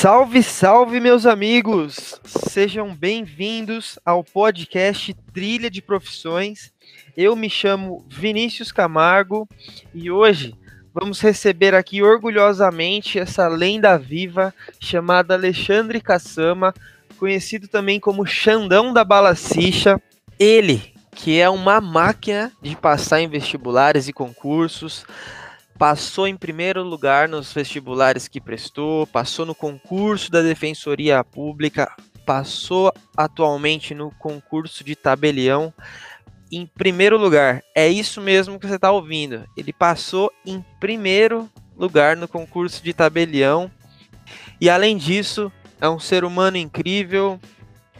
Salve, salve, meus amigos! Sejam bem-vindos ao podcast Trilha de Profissões. Eu me chamo Vinícius Camargo e hoje vamos receber aqui orgulhosamente essa lenda viva chamada Alexandre Caçama, conhecido também como Xandão da Balacicha. Ele, que é uma máquina de passar em vestibulares e concursos, passou em primeiro lugar nos vestibulares que prestou, passou no concurso da Defensoria Pública, passou atualmente no concurso de tabelião em primeiro lugar. É isso mesmo que você está ouvindo. Ele passou em primeiro lugar no concurso de tabelião. E além disso, é um ser humano incrível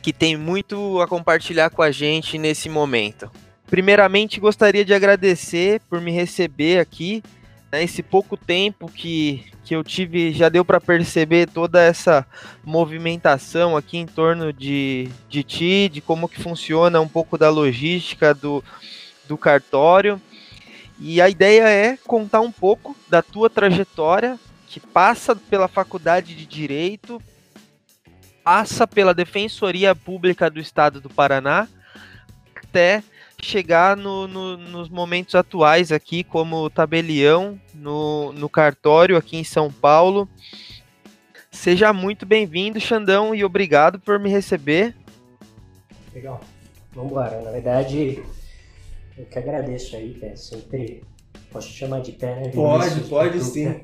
que tem muito a compartilhar com a gente nesse momento. Primeiramente, gostaria de agradecer por me receber aqui né, esse pouco tempo que, que eu tive, já deu para perceber toda essa movimentação aqui em torno de, de ti, de como que funciona um pouco da logística do, do cartório. E a ideia é contar um pouco da tua trajetória, que passa pela faculdade de Direito, passa pela Defensoria Pública do Estado do Paraná, até chegar no, no, nos momentos atuais aqui, como tabelião no, no cartório aqui em São Paulo. Seja muito bem-vindo, Xandão, e obrigado por me receber. Legal. Vamos embora. Na verdade, eu que agradeço aí, Pé. Sempre posso te chamar de Pé, né? Pode, pode sim.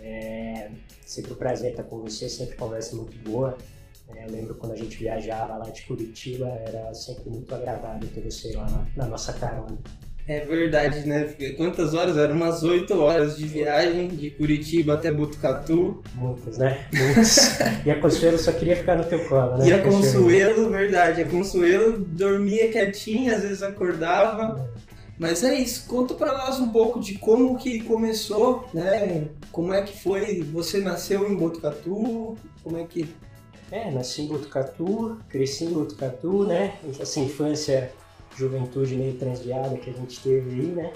É sempre um prazer estar com você, sempre conversa muito boa. É, eu lembro quando a gente viajava lá de Curitiba, era sempre muito agradável ter você lá na, na nossa carona. É verdade, né? Quantas horas? Eram umas 8 horas de viagem de Curitiba até Botucatu. Muitas, né? Muitas. e a Consuelo só queria ficar no teu colo, né? E a Consuelo, verdade, a Consuelo dormia quietinha, às vezes acordava. Mas é isso, conta para nós um pouco de como que começou, né? Como é que foi? Você nasceu em Botucatu? Como é que é, nasci em Botucatu, cresci em Botucatu, né? Essa infância, juventude meio transviada que a gente teve aí, né?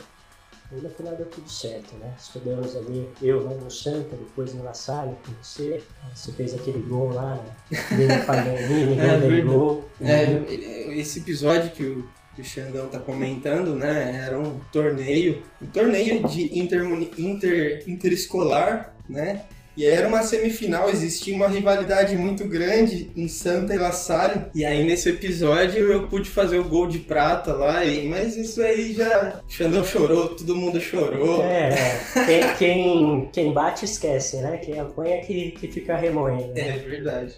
E no final deu tudo certo, né? Estudamos ali, eu né, no Santa, depois no La Salle com você. Você fez aquele gol lá, né? Ninguém falou, ninguém gol. É, esse episódio que o, que o Xandão tá comentando, né? Era um torneio, um torneio de inter, inter, interescolar, né? E era uma semifinal, existia uma rivalidade muito grande em Santa e La Salle. E aí nesse episódio eu pude fazer o gol de prata lá, e... mas isso aí já. Xandão chorou, todo mundo chorou. É, quem, quem, quem bate esquece, né? Quem apanha que, que fica remoendo. Né? É verdade.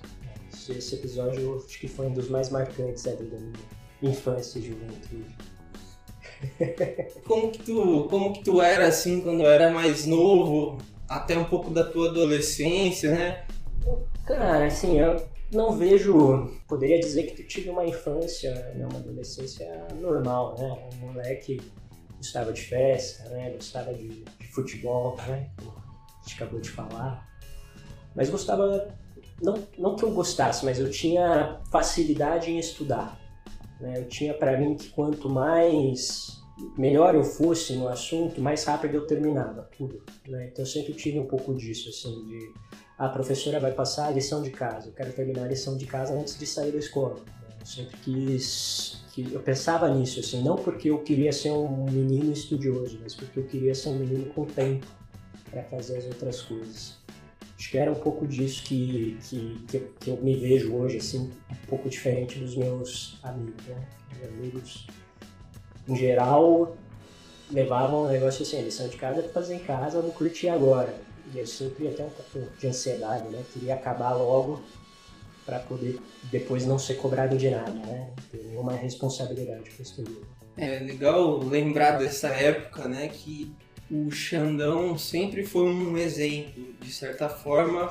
Esse episódio acho que foi um dos mais marcantes da minha infância e juventude. Como que tu, como que tu era assim quando era mais novo? Até um pouco da tua adolescência, né? Cara, assim, eu não vejo. Poderia dizer que tu tive uma infância, né, uma adolescência normal, né? Um moleque gostava de festa, né? Gostava de, de futebol, né? A gente acabou de falar. Mas gostava. Não, não que eu gostasse, mas eu tinha facilidade em estudar. Né? Eu tinha para mim que quanto mais melhor eu fosse no assunto, mais rápido eu terminava tudo. Né? Então eu sempre tive um pouco disso, assim, de a professora vai passar a lição de casa, eu quero terminar a lição de casa antes de sair da escola. Eu sempre quis, que eu pensava nisso, assim, não porque eu queria ser um menino estudioso, mas porque eu queria ser um menino com tempo para fazer as outras coisas. Acho que era um pouco disso que, que, que, eu, que eu me vejo hoje, assim, um pouco diferente dos meus amigos, né? Meus amigos em geral, levavam um negócio assim, lição de casa é fazer em casa, não curtir agora. E eu sempre ter um pouco de ansiedade, né? Queria acabar logo para poder depois não ser cobrado de nada, né? Ter nenhuma responsabilidade com isso É legal lembrar dessa época, né? Que o Xandão sempre foi um exemplo, de certa forma,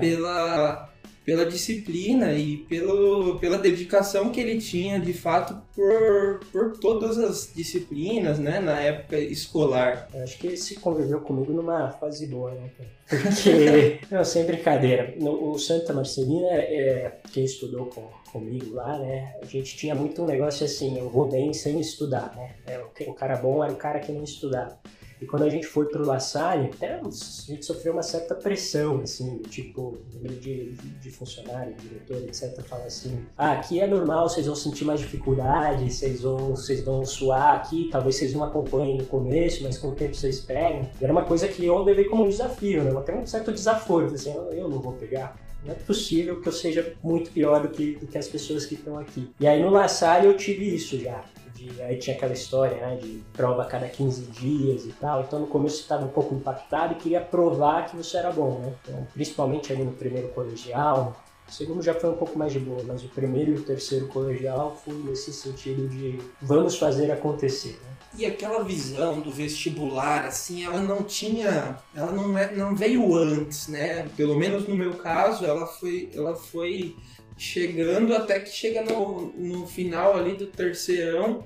pela pela disciplina e pelo, pela dedicação que ele tinha de fato por, por todas as disciplinas, né, na época escolar. Eu acho que ele se conviveu comigo numa fase boa, né, Porque, não, sem brincadeira, no, o Santa Marcelina, é, quem estudou com, comigo lá, né, a gente tinha muito um negócio assim, eu vou bem sem estudar, né, é, o cara bom era o cara que não estudava. E quando a gente foi pro La Salle, até a gente sofreu uma certa pressão, assim, tipo, de, de, funcionário, diretor, etc, fala assim, ah, aqui é normal, vocês vão sentir mais dificuldade, vocês vão, vocês vão suar aqui, talvez vocês não acompanhem no começo, mas com o tempo vocês pegam. E era uma coisa que eu levei como um desafio, né? Até um certo desaforo, assim, eu não vou pegar. Não é possível que eu seja muito pior do que, do que as pessoas que estão aqui. E aí no La Salle eu tive isso já de, aí tinha aquela história, né, de prova a cada 15 dias e tal. Então no começo você estava um pouco impactado e queria provar que você era bom, né? Então, principalmente ali no primeiro colegial. O segundo já foi um pouco mais de boa, mas o primeiro e o terceiro colegial foi nesse sentido de vamos fazer acontecer. Né? E aquela visão do vestibular, assim, ela não tinha, ela não, é, não veio antes, né? Pelo menos no meu caso, ela foi, ela foi chegando até que chega no, no final ali do terceirão,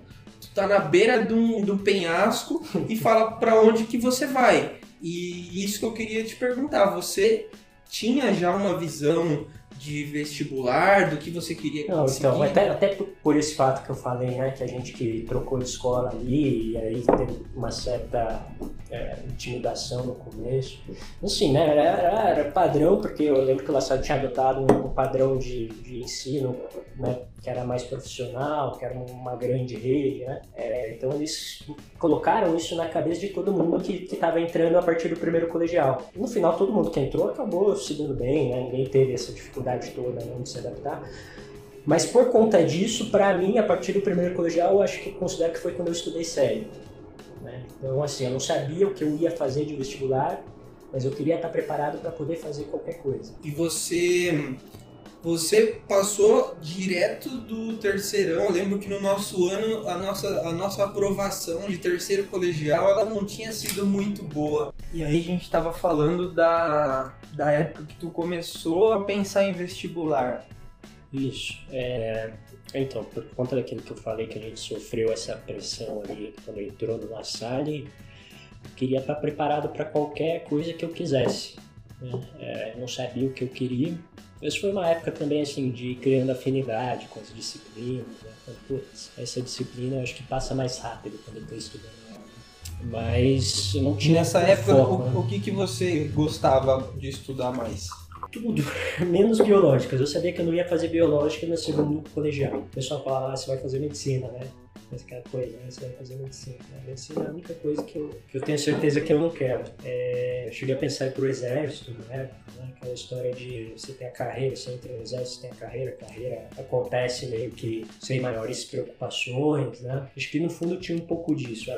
tá na beira do, do penhasco e fala para onde que você vai. E isso que eu queria te perguntar, você tinha já uma visão de vestibular, do que você queria Não, conseguir? Então, até, até por esse fato que eu falei, né, que a gente que trocou de escola ali, e aí teve uma certa é, intimidação no começo. Assim, né, era, era, padrão, porque eu lembro que o Lassado tinha adotado um, um padrão de, de ensino, né, que era mais profissional, que era uma grande rede, né, é, então eles colocaram isso na cabeça de todo mundo que estava entrando a partir do primeiro colegial. No final, todo mundo que entrou acabou se dando bem, né, ninguém teve essa dificuldade toda né, de se adaptar. Mas por conta disso, para mim, a partir do primeiro colegial, acho que considero que foi quando eu estudei sério. Né? Então, assim, eu não sabia o que eu ia fazer de vestibular, mas eu queria estar preparado para poder fazer qualquer coisa. E você você passou direto do terceirão. Eu lembro que no nosso ano a nossa, a nossa aprovação de terceiro colegial ela não tinha sido muito boa. E aí a gente estava falando da, da época que tu começou a pensar em vestibular. Isso. É, então, por conta daquilo que eu falei, que a gente sofreu essa pressão ali quando entrou no La Salle, eu queria estar preparado para qualquer coisa que eu quisesse. Né? É, não sabia o que eu queria. Isso foi uma época também, assim, de criando afinidade com as disciplinas. Né? Então, putz, essa disciplina eu acho que passa mais rápido quando eu estou estudando mas eu não tinha nessa época foco, o, né? o que que você gostava de estudar mais tudo, menos biológicas. Eu sabia que eu não ia fazer biológica no segundo colegial. O pessoal falava, ah, você vai fazer medicina, né? Mas aquela coisa, né? Você vai fazer medicina. A medicina é a única coisa que eu, que eu tenho certeza que eu não quero. É, eu cheguei a pensar ir pro exército, né? Aquela história de você tem a carreira, você entra no exército, tem a carreira, a carreira acontece meio que sem maiores preocupações, né? Acho que no fundo tinha um pouco disso.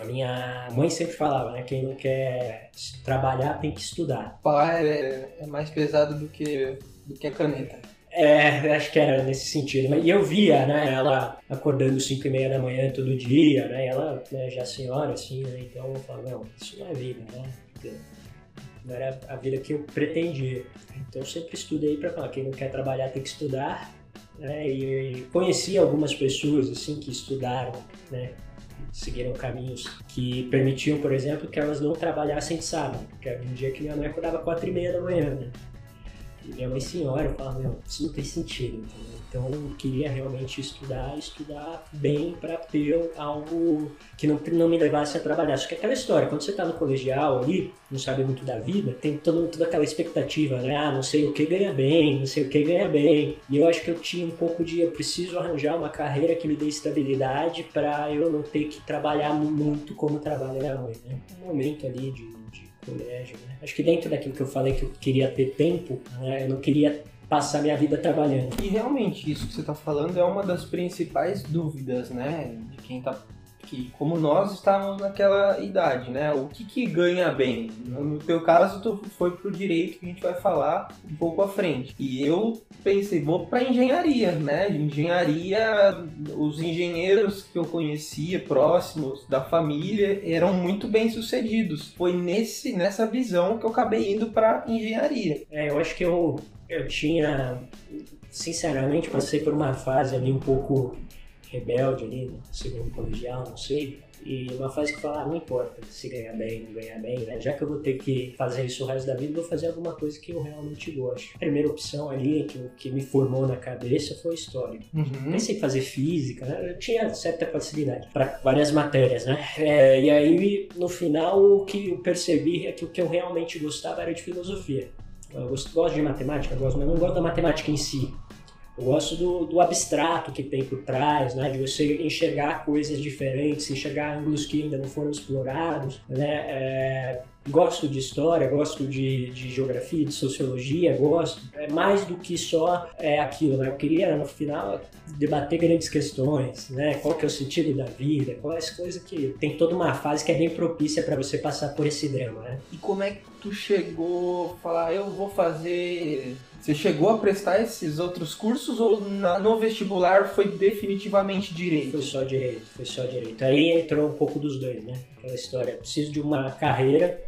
A minha mãe sempre falava, né? Quem não quer trabalhar tem que estudar. Pai é, é mais pesado do que, do que a caneta. É, acho que era nesse sentido. E eu via, né, ela acordando 5 e meia da manhã todo dia, né, ela né, já senhora, assim, né, então eu falava, não, isso não é vida, né, não era a vida que eu pretendia. Então eu sempre estudei para falar, quem não quer trabalhar tem que estudar, né, e conheci algumas pessoas, assim, que estudaram, né, seguiram caminhos que permitiam, por exemplo, que elas não trabalhassem de sábado, porque era um dia que minha mãe acordava quatro e meia da manhã, né, minha mãe senhora, eu falava, meu, isso não tem sentido, entendeu? Então eu queria realmente estudar, estudar bem para ter algo que não, não me levasse a trabalhar. Só que aquela história, quando você está no colegial ali, não sabe muito da vida, tem todo, toda aquela expectativa, né? Ah, não sei o que ganha bem, não sei o que ganha bem. E eu acho que eu tinha um pouco de, eu preciso arranjar uma carreira que me dê estabilidade para eu não ter que trabalhar muito como trabalha minha mãe, né? Um momento ali de colégio. Né? Acho que dentro daquilo que eu falei que eu queria ter tempo, né? eu não queria passar minha vida trabalhando. E realmente isso que você está falando é uma das principais dúvidas, né, de quem está que como nós estávamos naquela idade, né? O que, que ganha bem? No teu caso, tu foi pro direito que a gente vai falar um pouco à frente. E eu pensei, vou para engenharia, né? Engenharia, os engenheiros que eu conhecia próximos da família eram muito bem sucedidos. Foi nesse nessa visão que eu acabei indo para engenharia. É, eu acho que eu eu tinha sinceramente passei por uma fase ali um pouco rebelde ali, no segundo colegial, não sei. E uma fase que fala, ah, não importa se ganhar bem, não ganhar bem, né? Já que eu vou ter que fazer isso o resto da vida, vou fazer alguma coisa que eu realmente gosto. A primeira opção ali, que, que me formou na cabeça, foi história. Uhum. Pensei em fazer física, né? Eu tinha certa facilidade para várias matérias, né? É, e aí, no final, o que eu percebi é que o que eu realmente gostava era de filosofia. Eu gosto, gosto de matemática, gosto, mas não gosto da matemática em si. Eu gosto do, do, abstrato que tem por trás, né? de você enxergar coisas diferentes, enxergar ângulos que ainda não foram explorados. Né? É, gosto de história, gosto de, de, geografia, de sociologia, gosto. É mais do que só é, aquilo. Né? Eu queria, no final, debater grandes questões. Né? Qual que é o sentido da vida, quais coisas que... Tem toda uma fase que é bem propícia para você passar por esse drama. Né? E como é que tu chegou a falar, eu vou fazer você chegou a prestar esses outros cursos ou na, no vestibular foi definitivamente direito? Foi só direito, foi só direito. Aí entrou um pouco dos dois, né? Aquela história, preciso de uma carreira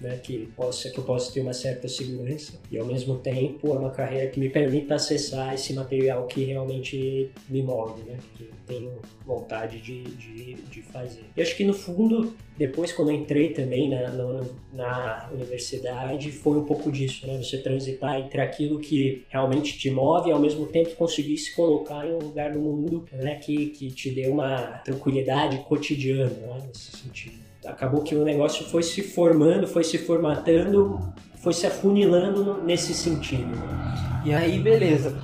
né, que, possa, que eu possa ter uma certa segurança e ao mesmo tempo é uma carreira que me permita acessar esse material que realmente me move, né, que tenho vontade de, de, de fazer. E acho que no fundo, depois quando eu entrei também na, na, na, universidade, foi um pouco disso, né, você transitar entre aquilo que realmente te move e ao mesmo tempo conseguir se colocar em um lugar do mundo né, que, que te dê uma tranquilidade cotidiana, né, nesse sentido acabou que o negócio foi se formando, foi se formatando, foi se afunilando nesse sentido. E aí, beleza.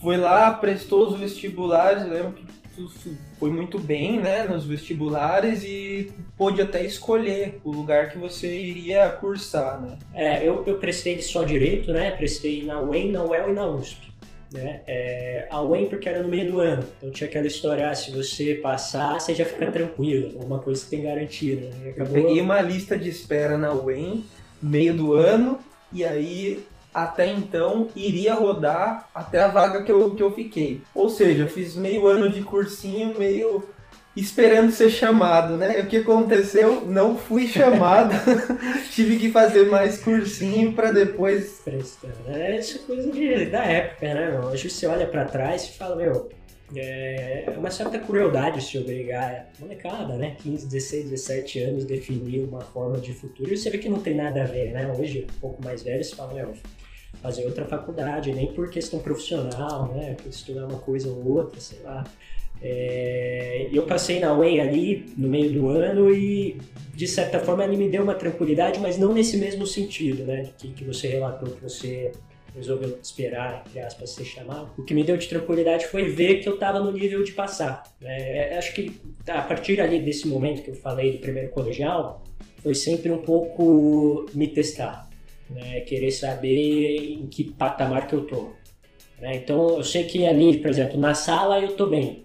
Foi lá, prestou os vestibulares, lembro que foi muito bem, né, nos vestibulares e pôde até escolher o lugar que você iria cursar, né? É, eu, eu prestei só direito, né, prestei na UEM, na UEL e na USP. Né? É, a UEM porque era no meio do ano, então tinha aquela história, ah, se você passar, você já fica tranquilo, uma coisa que tem garantia. Né? Acabou... Peguei uma lista de espera na UEM, meio do ano, e aí até então iria rodar até a vaga que eu, que eu fiquei. Ou seja, fiz meio ano de cursinho, meio esperando ser chamado, né? O que aconteceu? Não fui chamado. Tive que fazer mais cursinho para depois. É essa coisa de, da época, né? Hoje você olha para trás e fala, meu. É uma certa crueldade se obrigar a molecada, né? 15, 16, 17 anos definir uma forma de futuro. E você vê que não tem nada a ver, né? Hoje, um pouco mais velho, você fala, meu, fazer outra faculdade, nem por questão profissional, né? Estudar uma coisa ou outra, sei lá. É, eu passei na UEM ali no meio do ano e de certa forma ele me deu uma tranquilidade, mas não nesse mesmo sentido, né? Que, que você relatou que você resolveu esperar, entre aspas, ser chamado. O que me deu de tranquilidade foi ver que eu estava no nível de passar. É, acho que a partir ali desse momento que eu falei do primeiro colegial, foi sempre um pouco me testar, né? querer saber em que patamar que eu tô. Né? Então eu sei que ali, por exemplo, na sala eu tô bem,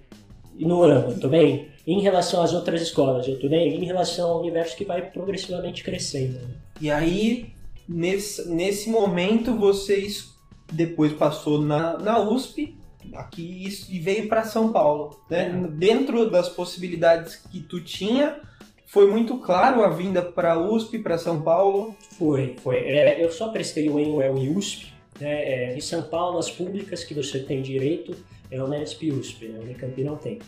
no ano, eu tô bem? Em relação às outras escolas, eu tô bem? Em relação ao universo que vai progressivamente crescendo. E aí, nesse, nesse momento, vocês depois passou na, na USP, aqui e veio para São Paulo. Né? É. Dentro das possibilidades que tu tinha, foi muito claro a vinda para USP, para São Paulo? Foi, foi. É, eu só prestei o EUEL em USP. Né? É, em São Paulo, as públicas que você tem direito é Unesp e USP, né? Unicamp não tem.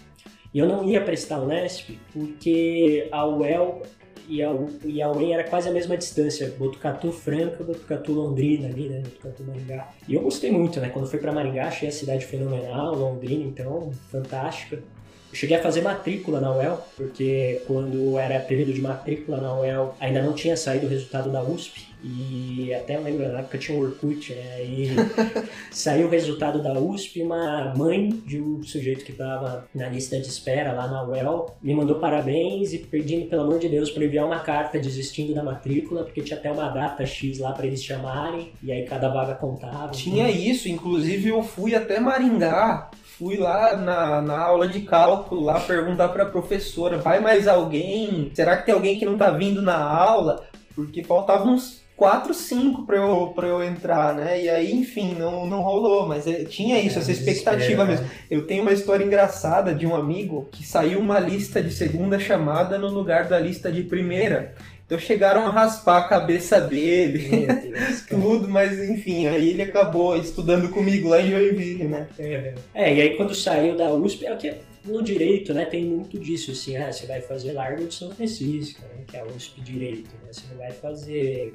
E eu não ia prestar Unesp porque a UEL e a, e a UEM era quase a mesma distância, Botucatu Franca, Botucatu Londrina ali, né, Botucatu Maringá. E eu gostei muito, né, quando fui para Maringá achei a cidade fenomenal, Londrina então, fantástica. Eu cheguei a fazer matrícula na UEL, porque quando era período de matrícula na UEL ainda não tinha saído o resultado da USP. E até lembro na época tinha um Orkut, né? E saiu o resultado da USP, uma mãe de um sujeito que estava na lista de espera lá na UEL me mandou parabéns e pedindo, pelo amor de Deus, para enviar uma carta desistindo da matrícula, porque tinha até uma data X lá para eles chamarem, e aí cada vaga contava. Tinha né? isso, inclusive eu fui até Maringá fui lá na, na aula de cálculo lá perguntar para a professora, vai mais alguém? Será que tem alguém que não tá vindo na aula? Porque faltavam uns 4, 5 para eu, pra eu entrar, né? E aí, enfim, não, não rolou, mas é, tinha isso, é, essa expectativa mesmo. Né? Eu tenho uma história engraçada de um amigo que saiu uma lista de segunda chamada no lugar da lista de primeira. Então chegaram a raspar a cabeça dele, Deus, tudo, mas enfim, aí ele acabou estudando comigo lá em Joinville, né? É, é e aí quando saiu da USP, é o que no direito, né, tem muito disso, assim, ah, você vai fazer Largo de São Francisco, né, que é a USP Direito, né, você não vai fazer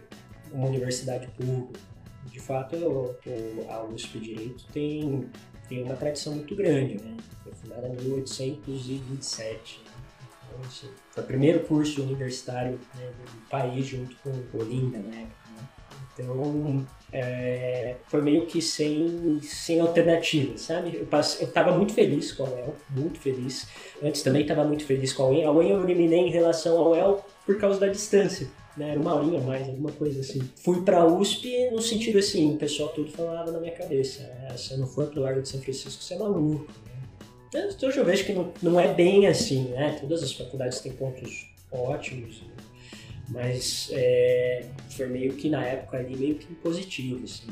uma universidade pública. De fato, o, o, a USP Direito tem, tem uma tradição muito grande, né, foi fundada em 1827. Então, assim, foi o primeiro curso universitário né, do país, junto com Olinda, né, então, é, foi meio que sem, sem alternativa, sabe? Eu, passei, eu muito feliz com a UEL, muito feliz. Antes também estava muito feliz com a UEL. A UEL eu eliminei em relação ao UEL por causa da distância. Né? Era uma horinha mais, alguma coisa assim. Fui pra USP no sentido assim, o pessoal tudo falava na minha cabeça. Né? Se eu não for pro Largo de São Francisco, você é maluco. Né? Então, eu vejo que não, não é bem assim, né? Todas as faculdades têm pontos ótimos, mas é, foi meio que na época ali meio que positivo, assim.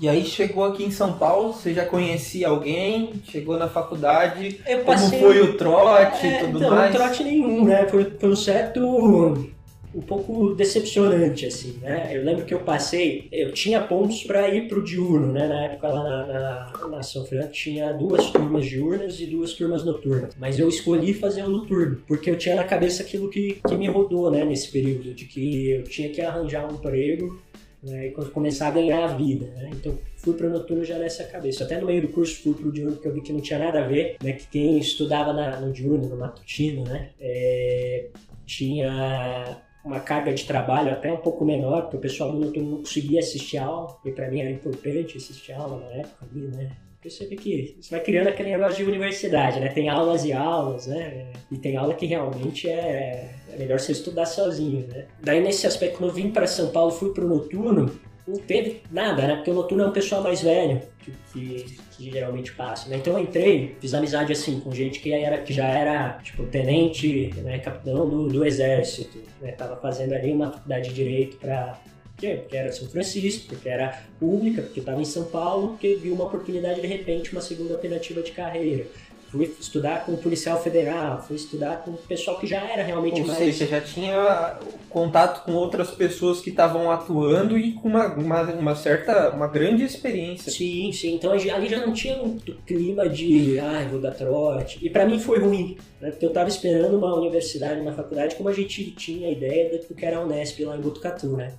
E aí chegou aqui em São Paulo, você já conhecia alguém, chegou na faculdade, passei, como foi o trote e é, tudo então, mais? Não, trote nenhum, né? Foi, foi um certo um pouco decepcionante, assim, né? Eu lembro que eu passei, eu tinha pontos para ir pro diurno, né? Na época lá na, na, na São Fernando tinha duas turmas diurnas e duas turmas noturnas. Mas eu escolhi fazer o noturno, porque eu tinha na cabeça aquilo que, que me rodou, né? Nesse período, de que eu tinha que arranjar um emprego né, e começar a ganhar a vida, né? Então fui para o noturno já nessa cabeça. Até no meio do curso fui para o diurno porque eu vi que não tinha nada a ver, né? Que quem estudava na, no diurno, no matutino, né? É, tinha uma carga de trabalho até um pouco menor, porque o pessoal noturno não conseguia assistir aula, e para mim era importante assistir aula na época ali, né? Você vê que você vai criando aquele negócio de universidade, né? Tem aulas e aulas, né? E tem aula que realmente é, é melhor você estudar sozinho, né? Daí nesse aspecto, quando eu vim para São Paulo, fui pro noturno, não teve nada, né? Porque o noturno é um pessoal mais velho que, que, que, geralmente passa, né? Então eu entrei, fiz amizade assim com gente que, era, que já era, tipo, tenente, né, capitão do, do exército, né? Tava fazendo ali uma faculdade de direito para porque era São Francisco, porque era pública, porque estava em São Paulo, porque viu uma oportunidade de repente, uma segunda alternativa de carreira fui estudar com o policial federal, fui estudar com o pessoal que já era realmente Ou mais... seja, já tinha contato com outras pessoas que estavam atuando e com uma, uma, uma, certa, uma grande experiência. Sim, sim. Então ali já não tinha muito clima de, ah, vou dar trote. E para mim foi ruim, né? porque eu tava esperando uma universidade, uma faculdade, como a gente tinha a ideia do que era a Unesp lá em Botucatu, né?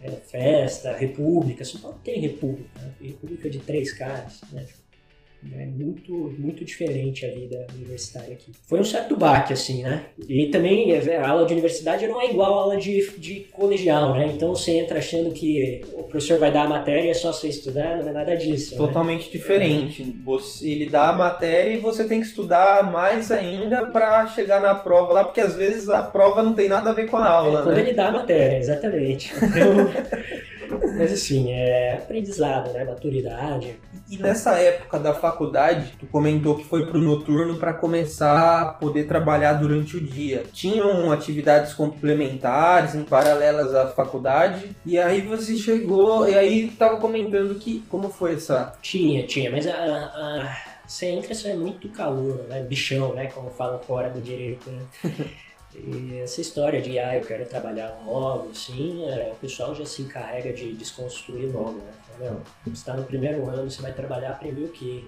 Era festa, república, São Paulo tem república, né? república de três caras, né? É muito, muito diferente a vida universitária aqui. Foi um certo baque, assim, né? E também é, a aula de universidade não é igual a aula de, de colegial, né? Então você entra achando que o professor vai dar a matéria e é só você estudar, não é nada disso. Né? Totalmente né? diferente. Você, ele dá a matéria e você tem que estudar mais ainda para chegar na prova lá, porque às vezes a prova não tem nada a ver com a aula, é, quando né? ele dá a matéria, exatamente. Então, mas assim, é aprendizado, né? Maturidade. E nessa época da faculdade, tu comentou que foi pro noturno para começar a poder trabalhar durante o dia. Tinham atividades complementares, em paralelas à faculdade, e aí você chegou, e aí tava comentando que como foi essa? Tinha, tinha, mas a, a... você entra, você é muito calor, né? Bichão, né? Como falam fora do direito, né? E essa história de, ah, eu quero trabalhar logo, assim, é, o pessoal já se encarrega de desconstruir logo, né? Não, você está no primeiro ano, você vai trabalhar, aprender o quê?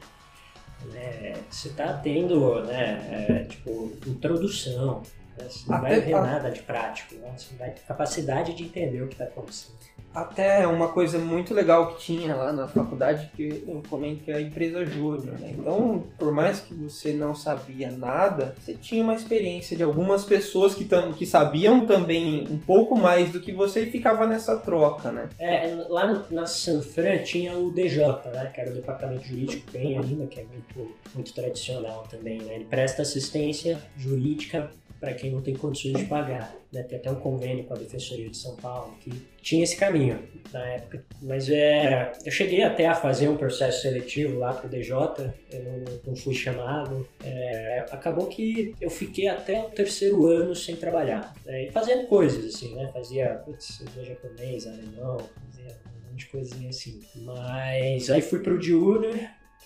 Né? Você está tendo, né, é, tipo, introdução, né? você não Até vai ver a... nada de prático, né? você não vai ter capacidade de entender o que está acontecendo. Até uma coisa muito legal que tinha lá na faculdade, que eu comento que é a empresa júnior, né? Então, por mais que você não sabia nada, você tinha uma experiência de algumas pessoas que, tam, que sabiam também um pouco mais do que você e ficava nessa troca, né? É, lá na Sanfran tinha o DJ, né? Que era o departamento jurídico, bem ainda, que é muito, muito tradicional também, né? Ele presta assistência jurídica para quem não tem condições de pagar. Né? Tem até um convênio com a Defensoria de São Paulo que tinha esse caminho na época. Mas é, eu cheguei até a fazer um processo seletivo lá para o DJ, eu não, não fui chamado. É, acabou que eu fiquei até o terceiro ano sem trabalhar, né? e fazendo coisas assim, né? Fazia putz, japonês, alemão, fazia um monte de coisinha assim. Mas aí fui para o diurno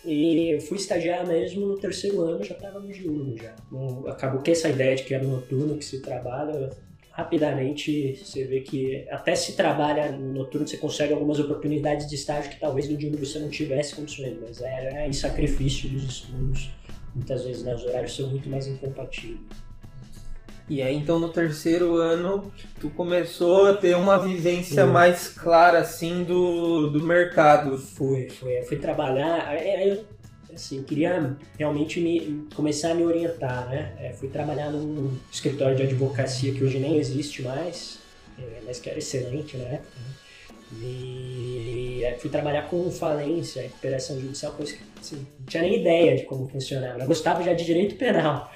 e eu fui estagiar mesmo no terceiro ano, já estava no diurno já. acabou que essa ideia de que era noturno que se trabalha rapidamente você vê que até se trabalha no noturno, você consegue algumas oportunidades de estágio que talvez no diurno você não tivesse condições, mas é em sacrifício dos estudos. Muitas vezes né, os horários são muito mais incompatíveis. E aí então no terceiro ano tu começou a ter uma vivência mais clara assim do, do mercado. Foi. Eu fui trabalhar, aí eu assim, queria realmente me, começar a me orientar, né? É, fui trabalhar num escritório de advocacia que hoje nem existe mais, é, mas que era excelente na época. Né? E fui trabalhar com falência, recuperação judicial, coisa que assim, não tinha nem ideia de como funcionava. Eu gostava já de direito penal.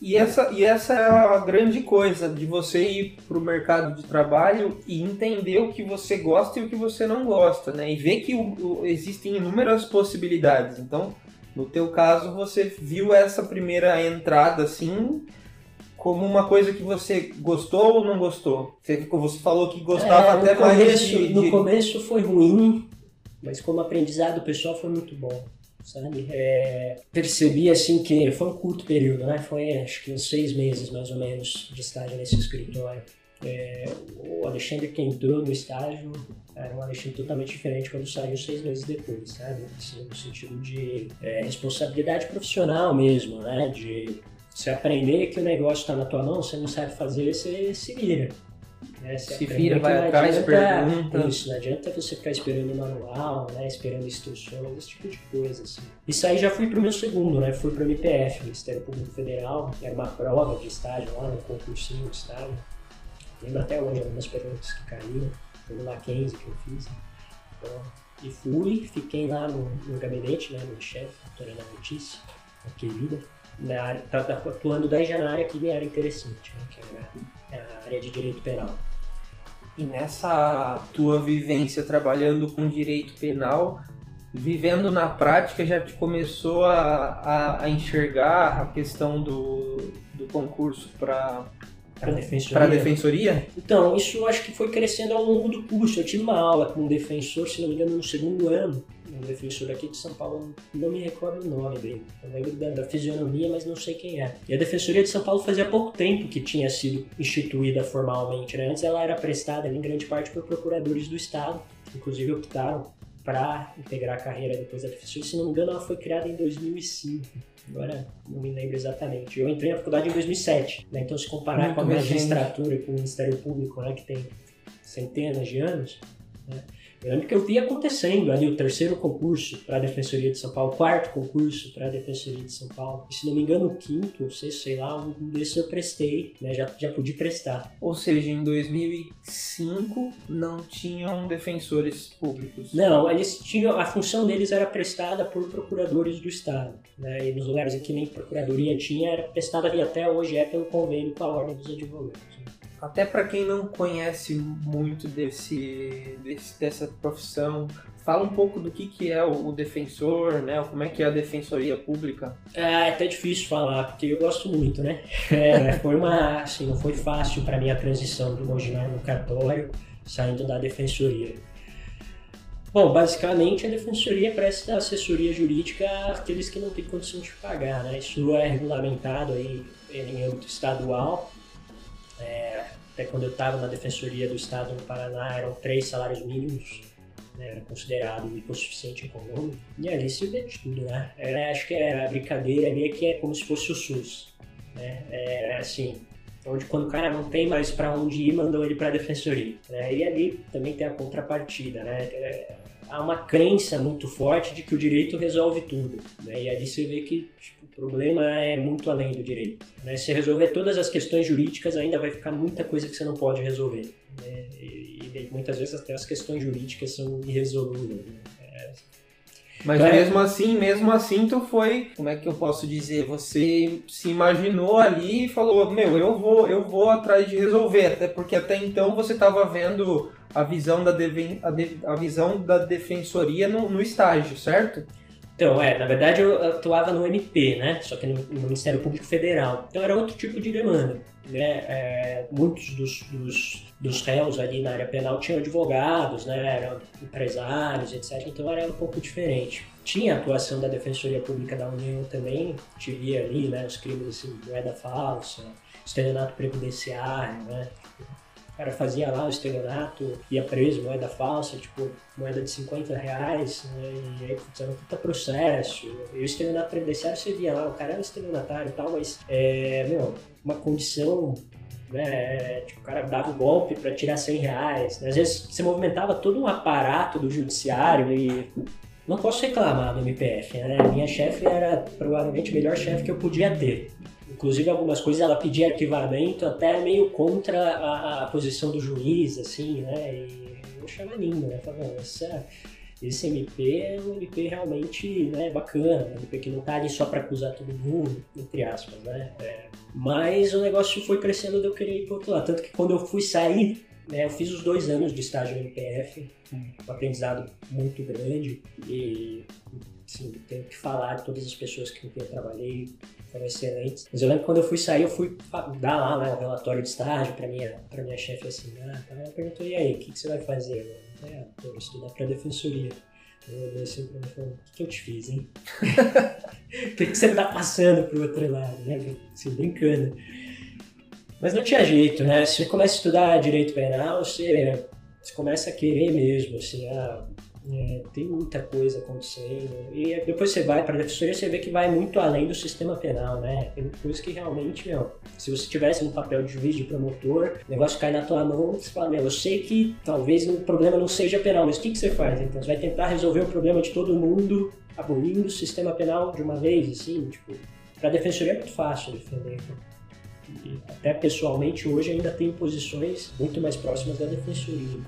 E essa, e essa é a grande coisa de você ir para o mercado de trabalho e entender o que você gosta e o que você não gosta, né? E ver que o, o, existem inúmeras possibilidades. Então, no teu caso, você viu essa primeira entrada assim como uma coisa que você gostou ou não gostou? Você, você falou que gostava é, até começo, mais de, de... No começo foi ruim, mas como aprendizado pessoal foi muito bom sabe? É, percebi assim que foi um curto período, né? Foi acho que uns seis meses mais ou menos de estágio nesse escritório. É, o Alexandre que entrou no estágio era um Alexandre totalmente diferente quando saiu seis meses depois, sabe? Assim, no sentido de é, responsabilidade profissional mesmo, né? De você aprender que o negócio está na tua mão, você não sabe fazer, você se vira. Né? Se vira, vai atrás, pergunta. Isso, não adianta você ficar esperando o manual, né? esperando instruções, esse tipo de coisa. Assim. Isso aí já fui pro meu segundo, né? Fui pro MPF, Ministério Público Federal, era uma prova de estágio lá, um concursinho de estágio. Lembro até hoje algumas perguntas que caíram, foi no Mackenzie que eu fiz. Né? Então, e fui, fiquei lá no, no gabinete, né? No chefe, doutora Ana Notícia, a querida, na área, tá, tá atuando daí já na área que me era interessante, né? Que era a área de direito penal. E nessa tua vivência trabalhando com direito penal, vivendo na prática, já te começou a, a, a enxergar a questão do, do concurso para para defensoria. defensoria? Então, isso acho que foi crescendo ao longo do curso. Eu tive uma aula com um defensor, se não me engano, no segundo ano, um defensor aqui de São Paulo, não me recordo o nome dele. Eu lembro da, da, fisionomia, mas não sei quem é. E a Defensoria de São Paulo fazia pouco tempo que tinha sido instituída formalmente. Né? Antes ela era prestada em grande parte por procuradores do Estado, inclusive optaram para integrar a carreira depois da Defensoria. Se não me engano, ela foi criada em 2005 agora não me lembro exatamente. Eu entrei na faculdade em 2007, né? então se comparar Muito com a magistratura e com o Ministério Público, né, que tem centenas de anos, né? Que eu vi acontecendo ali o terceiro concurso para a Defensoria de São Paulo, o quarto concurso para a Defensoria de São Paulo. E, se não me engano, o quinto, ou sexto, sei lá, um desses eu prestei, né? Já, já pude prestar. Ou seja, em 2005 não tinham defensores públicos. Não, eles tinham. A função deles era prestada por procuradores do Estado. Né? E nos lugares em que nem procuradoria tinha, era prestada e até hoje é pelo convênio com a Ordem dos Advogados. Até para quem não conhece muito desse, desse, dessa profissão, fala um pouco do que, que é o, defensor, né? Como é que é a defensoria pública? É, é até difícil falar, porque eu gosto muito, né? É, foi uma, assim, não foi fácil para mim a transição do imaginário no cartório, saindo da defensoria. Bom, basicamente a defensoria presta assessoria jurídica àqueles que não têm condição de pagar, né? Isso é regulamentado aí em âmbito estadual. É, até quando eu estava na Defensoria do Estado no Paraná, eram três salários mínimos, né, era considerado hipossuficiente econômico. E ali se vê tudo, né? É, acho que é, a brincadeira ali que é como se fosse o SUS. Né? É, assim, onde quando o cara não tem mais para onde ir, mandou ele para a defensoria. Né? E ali também tem a contrapartida, né? É, há uma crença muito forte de que o direito resolve tudo. Né? E ali você vê que tipo, problema é muito além do direito. Né? Se resolver todas as questões jurídicas, ainda vai ficar muita coisa que você não pode resolver. Né? E, e, muitas vezes até as questões jurídicas são irresolúveis. Né? É, mas mesmo assim, mesmo assim, tu foi, como é que eu posso dizer? Você se imaginou ali e falou, meu, eu vou, eu vou atrás de resolver, até porque até então você estava vendo a visão da, a, de, a visão da defensoria no, no estágio, certo? Então, é, na verdade eu atuava no MP, né? Só que no, no Ministério Público Federal. Então era outro tipo de demanda. Né? É, muitos dos, dos, dos réus ali na área penal tinham advogados, né? eram empresários, etc. Então era um pouco diferente. Tinha a atuação da Defensoria Pública da União também, te via ali, né? Os crimes assim, moeda falsa, estelionato previdenciário, né? O cara fazia lá o estelionato, ia preso, moeda falsa, tipo, moeda de 50 reais, né? e aí putz, era um puta processo. E o estelionato previdenciário você via lá, o cara era estelionatário e tal, mas, é, meu, uma condição né? Tipo, o cara dava o um golpe para tirar 100 reais. Né? Às vezes você movimentava todo um aparato do judiciário e não posso reclamar do MPF, né? Minha chefe era provavelmente o melhor chefe que eu podia ter. Inclusive, algumas coisas ela pedia arquivamento até meio contra a, a posição do juiz, assim, né? E eu achava lindo, né? Falava, essa, esse MP é um MP realmente né, bacana, um MP que não tá ali só para acusar todo mundo, entre aspas, né? É, mas o negócio foi crescendo de eu querer ir pro outro lado. Tanto que quando eu fui sair, né, eu fiz os dois anos de estágio no MPF, um aprendizado muito grande e assim, tenho que falar de todas as pessoas com quem eu trabalhei, excelentes. Mas eu lembro que quando eu fui sair, eu fui dar lá né, o relatório de estágio para minha, pra minha chefe assim, ah, tá, ela perguntou, e aí, o que, que você vai fazer? Eu, é, vou estudar para defensoria. Eu olhei assim pra mim e falei, o que, que eu te fiz, hein? O que, que você tá passando pro outro lado, né? Assim, brincando. Mas não tinha jeito, né? Se você começa a estudar direito penal, você, você começa a querer mesmo, assim, ah, é, tem muita coisa acontecendo. E depois você vai para a defensoria, você vê que vai muito além do sistema penal, né? Tem coisas que realmente, meu, se você tivesse no papel de juiz, de promotor, o negócio cai na tua mão, você fala, meu, eu sei que talvez o problema não seja penal, mas o que, que você faz? Então, você vai tentar resolver o problema de todo mundo, abolindo o sistema penal de uma vez, assim, tipo, para a defensoria é muito fácil defender. E até pessoalmente, hoje ainda tem posições muito mais próximas da defensoria.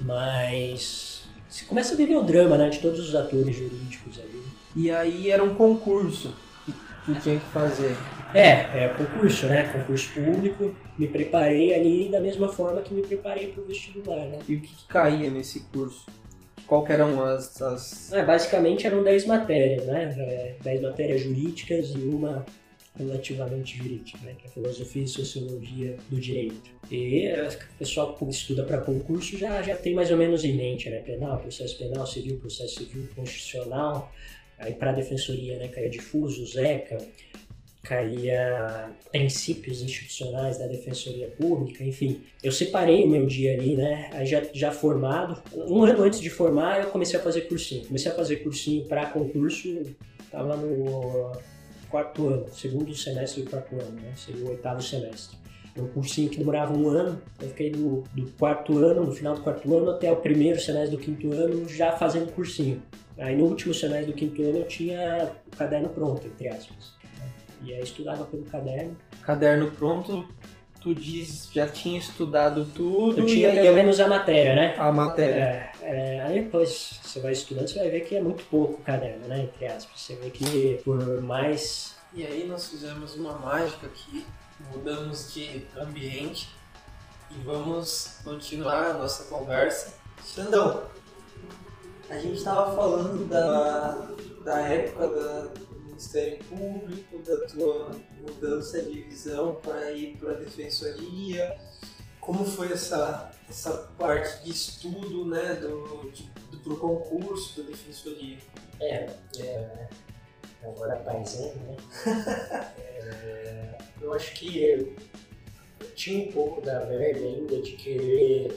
Mas você começa a viver o drama, né, de todos os atores jurídicos ali. E aí era um concurso que tu tinha que fazer. É, é concurso, né? Concurso público. Me preparei ali da mesma forma que me preparei para o vestibular, né? E o que, que caía nesse curso? Qual eram as. as... É, basicamente eram 10 matérias, né? 10 é, matérias jurídicas e uma relativamente jurídica, né? que é filosofia e sociologia do direito. E o pessoal que estuda para concurso já, já tem mais ou menos em mente, né? Penal, processo penal, civil, processo civil, constitucional. Aí para a defensoria, né? Caía difuso, ZECA, caía princípios institucionais da defensoria pública, enfim. Eu separei o meu dia ali, né? Aí já, já formado. Um ano antes de formar, eu comecei a fazer cursinho. Comecei a fazer cursinho para concurso, tava no quarto ano, segundo semestre do quarto ano, né? Seria o oitavo semestre. É um cursinho que demorava um ano, eu fiquei do, do quarto ano, no final do quarto ano, até o primeiro semestre do quinto ano já fazendo cursinho. Aí no último semestre do quinto ano eu tinha o caderno pronto, entre aspas. E aí estudava pelo caderno. Caderno pronto, tu diz, já tinha estudado tudo. Eu tinha pelo menos a matéria, né? A matéria. É, é, aí depois você vai estudando, você vai ver que é muito pouco o caderno, né? Entre aspas. Você vê que por mais. E aí nós fizemos uma mágica aqui, mudamos de ambiente e vamos continuar a nossa conversa. Xandão, a gente estava falando da, da época da, Ministério Público, da tua mudança de visão para ir para a Defensoria. Como foi essa, essa parte de estudo né, do, de, do pro concurso da Defensoria? É, é agora paisano, né? é, eu acho que eu, tinha um pouco da verba ainda de querer,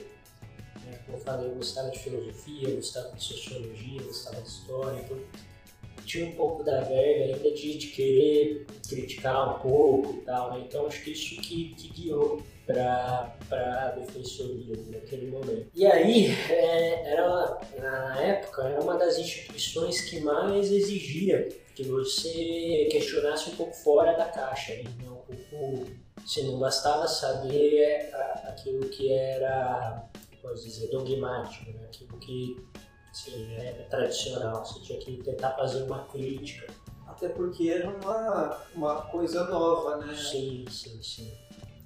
né, como eu falei, eu gostava de filosofia, eu gostava de sociologia, eu gostava de história, então tinha um pouco da verba ainda de, de querer criticar um pouco e tal, né? Então acho que isso que, que guiou para a defensoria naquele momento. E aí, é, era, na época, era uma das instituições que mais exigia que você questionasse um pouco fora da caixa, né? um pouco, se não bastava saber aquilo que era, pode dizer, dogmático, né? aquilo que Sim, é tradicional. Você tinha que tentar fazer uma crítica. Até porque era uma, uma coisa nova, né? Sim, sim, sim.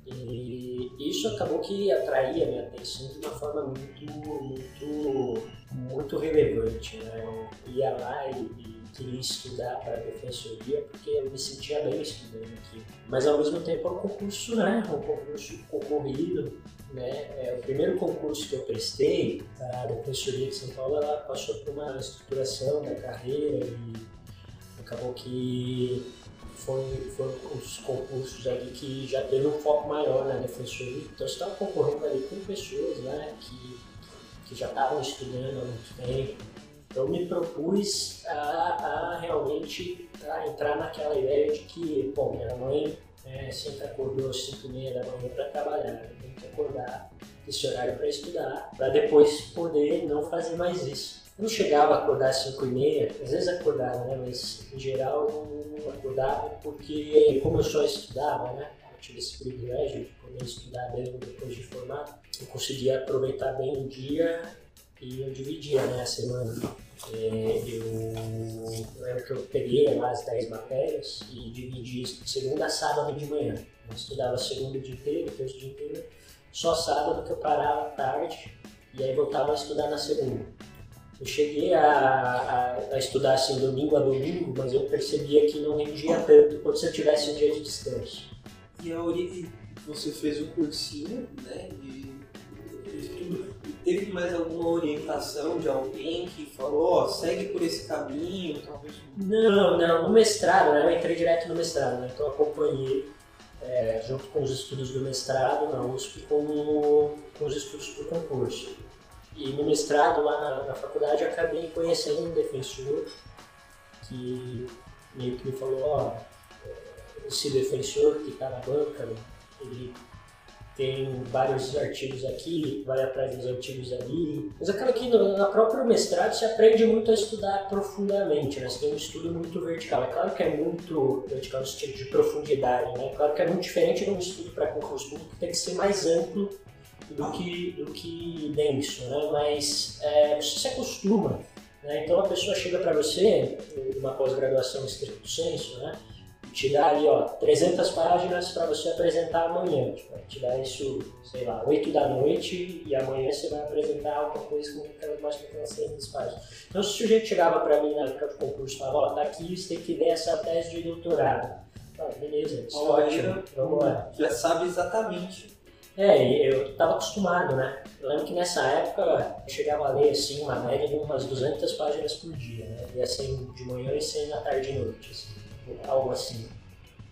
E isso acabou que atraía a minha atenção de uma forma muito, muito, muito relevante. Né? Eu ia lá e, e queria estudar para a defensoria porque eu me sentia bem estudando aqui. Mas ao mesmo tempo é um concurso, né? Um concurso concorrido, né? É, o primeiro concurso que eu prestei, a Defensoria de São Paulo, ela passou por uma estruturação da carreira e acabou que foi, foram os concursos ali que já teve um foco maior na defensoria. Então você estava concorrendo ali com pessoas né, que, que já estavam estudando há muito tempo. Eu me propus a, a realmente a entrar naquela ideia de que, bom, minha mãe é, sempre acordou às 5 e meia da manhã para trabalhar, eu tenho que acordar esse horário para estudar, para depois poder não fazer mais isso não chegava a acordar às 5 e meia, às vezes acordava, né? Mas em geral não acordava porque como eu só estudava, né? Eu tive esse privilégio de poder estudar mesmo depois de formado, eu conseguia aproveitar bem o dia e eu dividia né, a semana. É, eu lembro que eu peguei mais 10 matérias e dividi segunda a sábado de manhã. Eu estudava segunda o dia inteiro, terça o dia inteiro, só sábado que eu parava tarde e aí voltava a estudar na segunda. Eu cheguei a, a, a, estudar assim domingo a domingo, mas eu percebia que não rendia tanto quanto se eu tivesse um dia de descanso. E a ori... você fez um cursinho, né? E teve mais alguma orientação de alguém que falou, ó, oh, segue por esse caminho, talvez? Não, não, no mestrado, né? Eu entrei direto no mestrado, né? Então acompanhei é, junto com os estudos do mestrado na USP com, com os estudos do concurso. E no mestrado lá na, na faculdade acabei conhecendo um defensor que meio que me falou, ó, esse defensor que está na banca, ele tem vários artigos aqui, vai atrás dos artigos ali. Mas acaba que no, no próprio mestrado se aprende muito a estudar profundamente, né? Você tem um estudo muito vertical. É claro que é muito vertical no sentido de profundidade, né? É claro que é muito diferente de um estudo para concurso público, que tem que ser mais amplo do que, do que denso, né? mas é, você se acostuma. Né? Então a pessoa chega para você, numa pós-graduação estricto senso, né? Te dá ali ó, 300 páginas para você apresentar amanhã. Tipo, te dá isso, sei lá, 8 da noite e amanhã você vai apresentar alguma coisa com aquelas, mais aquelas 300 páginas. Então se o sujeito chegava para mim na época do concurso e falava, ó, tá aqui, você tem que ler essa tese de doutorado. Ah, beleza, isso ótimo, vamos lá. Já sabe exatamente é, eu estava acostumado, né? Eu lembro que nessa época eu chegava a ler assim, uma média de umas 200 páginas por dia, né? Ia ser de manhã e ser na tarde e noite, assim, algo assim.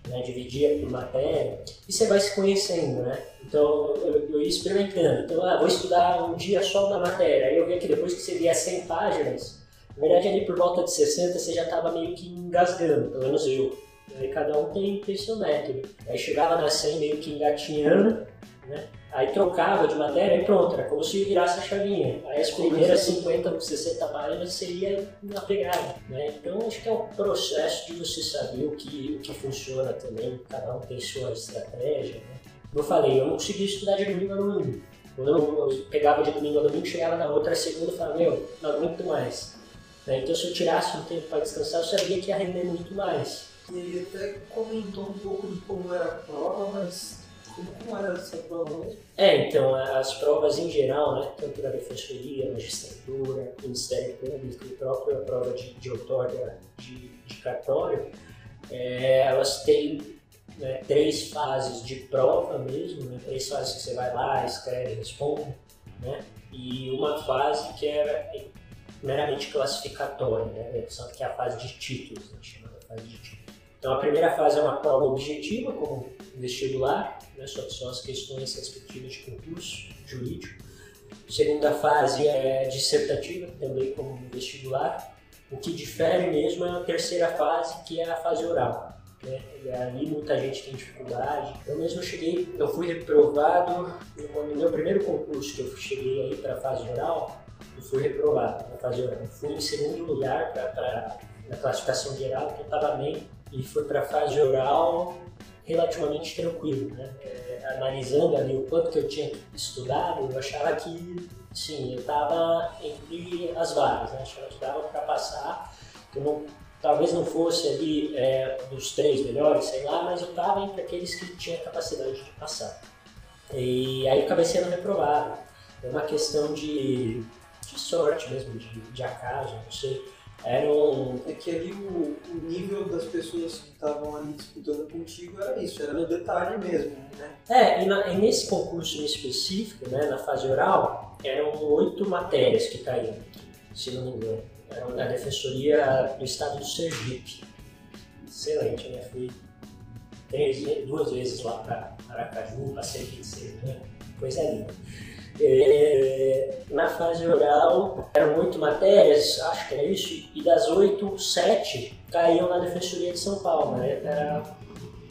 Né? Dividia por matéria e você vai se conhecendo, né? Então eu, eu ia experimentando. Então, ah, vou estudar um dia só na matéria. Aí eu via que depois que você via 100 páginas, na verdade ali por volta de 60 você já estava meio que engasgando, pelo menos eu. Aí cada um tem, tem seu método. Aí chegava na 100 meio que engatinhando né? Aí trocava de matéria e pronto, era como se virasse a chavinha. Aí as primeiras 50, 60 páginas seria na pegada. Né? Então acho que é um processo de você saber o que, o que funciona também, cada um tem sua estratégia. Né? Como eu falei, eu não conseguia estudar de domingo a domingo. Quando eu pegava de domingo a domingo, chegava na outra segunda e falava, meu, não aguento mais. Né? Então se eu tirasse um tempo para descansar, eu sabia que ia render muito mais. E ele até comentou um pouco de como era a prova, mas como era essa prova? É, então, as provas em geral, né, tanto da Defensoria, Magistratura, Ministério Público e própria prova de, de outorga de, de cartório, é, elas têm né, três fases de prova mesmo, né, três fases que você vai lá, escreve, responde, né, e uma fase que é meramente classificatória, né, que é a fase de títulos, né, chamada fase de títulos. Então, a primeira fase é uma prova objetiva, como vestibular, né, são as questões respectivas de concurso jurídico. Segunda fase é dissertativa, também como vestibular. O que difere mesmo é a terceira fase, que é a fase oral. Né? E ali muita gente tem dificuldade. Eu mesmo cheguei, eu fui reprovado no meu primeiro concurso que eu cheguei aí para a fase oral, eu fui reprovado na fase oral. Eu fui em segundo lugar para na classificação geral, que eu estava bem e foi para a fase oral relativamente tranquilo, né? É, analisando ali o quanto que eu tinha estudado, eu achava que, sim, eu estava entre as vagas, né? Achava que dava para passar, que não, talvez não fosse ali é, dos três melhores, sei lá, mas eu estava entre aqueles que tinham capacidade de passar. E aí acabei sendo reprovado. É uma questão de, de sorte mesmo, de, de acaso, não sei Era um. É que ali o, o nível das pessoas que estavam ali disputando contigo era isso, era no detalhe mesmo, né? É, e, na- e nesse concurso em específico, né, na fase oral, eram oito matérias que caíam, se não me engano. Eram da Defensoria do Estado do Sergipe. Excelente, né? Fui três, duas vezes lá para Aracaju, passei aqui de né? Coisa linda. É, na fase oral eram oito matérias, acho que era isso, e das oito, sete caíam na Defensoria de São Paulo, né? Era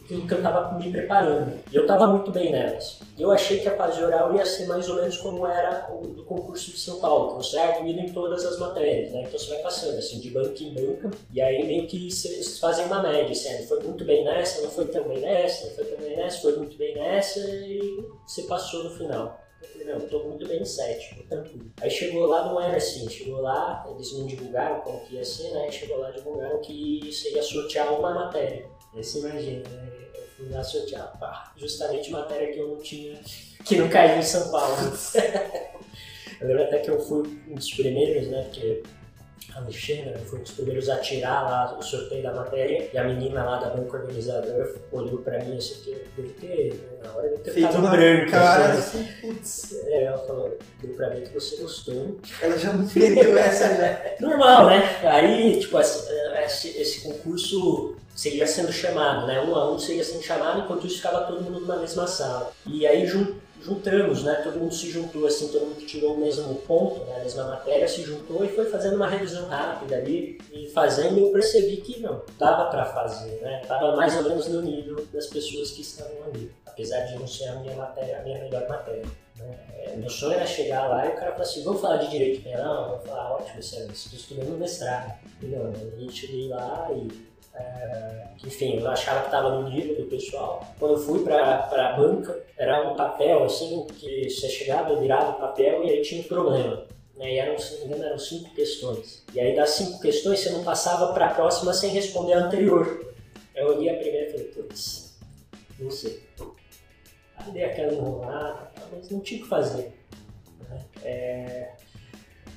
aquilo que eu estava me preparando. E eu estava muito bem nelas. Eu achei que a fase oral ia ser mais ou menos como era o do concurso de São Paulo, que você é admitido em todas as matérias, né? Então você vai passando assim, de banca em banca, e aí meio que vocês fazem uma média, assim, ah, foi muito bem nessa, não foi tão bem nessa, não foi tão bem nessa, foi muito bem nessa, e você passou no final. Eu falei, não, tô muito bem no 7, tô tranquilo. Aí chegou lá, não era assim, chegou lá, eles não divulgaram como que ia ser, né? Chegou lá, divulgaram que você ia sortear uma matéria. Aí você imagina, né? Eu fui lá sortear, pá, justamente matéria que eu não tinha, que não caiu em São Paulo. eu lembro até que eu fui um dos primeiros, né? Porque a Alexandra foi um dos primeiros a tirar lá o sorteio da matéria e a menina lá da banca organizadora olhou pra mim assim, que devia ter, né, na hora devia ter Feito ficado branco. cara assim, assim, putz, é, ela falou, deu pra mim que você gostou. ela já não perdeu essa já. Normal, né? Aí, tipo, esse, esse, concurso seguia sendo chamado, né? Um a um seguia sendo chamado, enquanto isso ficava todo mundo na mesma sala. E aí jun- juntamos, né? Todo mundo se juntou, assim, todo mundo que tirou o mesmo ponto, né? a mesma matéria, se juntou e foi fazendo uma revisão rápida ali. E fazendo, eu percebi que, não, dava pra fazer, né? Tava mais ou menos no nível das pessoas que estavam ali. Apesar de não ser a minha matéria, a minha melhor matéria. né? É, meu sonho era chegar lá e o cara falar assim, vamos falar de direito penal? Eu falar, ótimo, excelente, estou estudando no mestrado. E não, eu cheguei lá e é, enfim, eu achava que estava no nível do pessoal. Quando eu fui para a banca, era um papel assim, que você chegava, virava o papel e aí tinha um problema. Né? E eram, se não me engano, eram cinco questões. E aí das cinco questões você não passava para a próxima sem responder a anterior. Eu olhei a primeira e falei, putz, não sei. Aí dei aquela enrolada, mas não tinha o que fazer. né? É,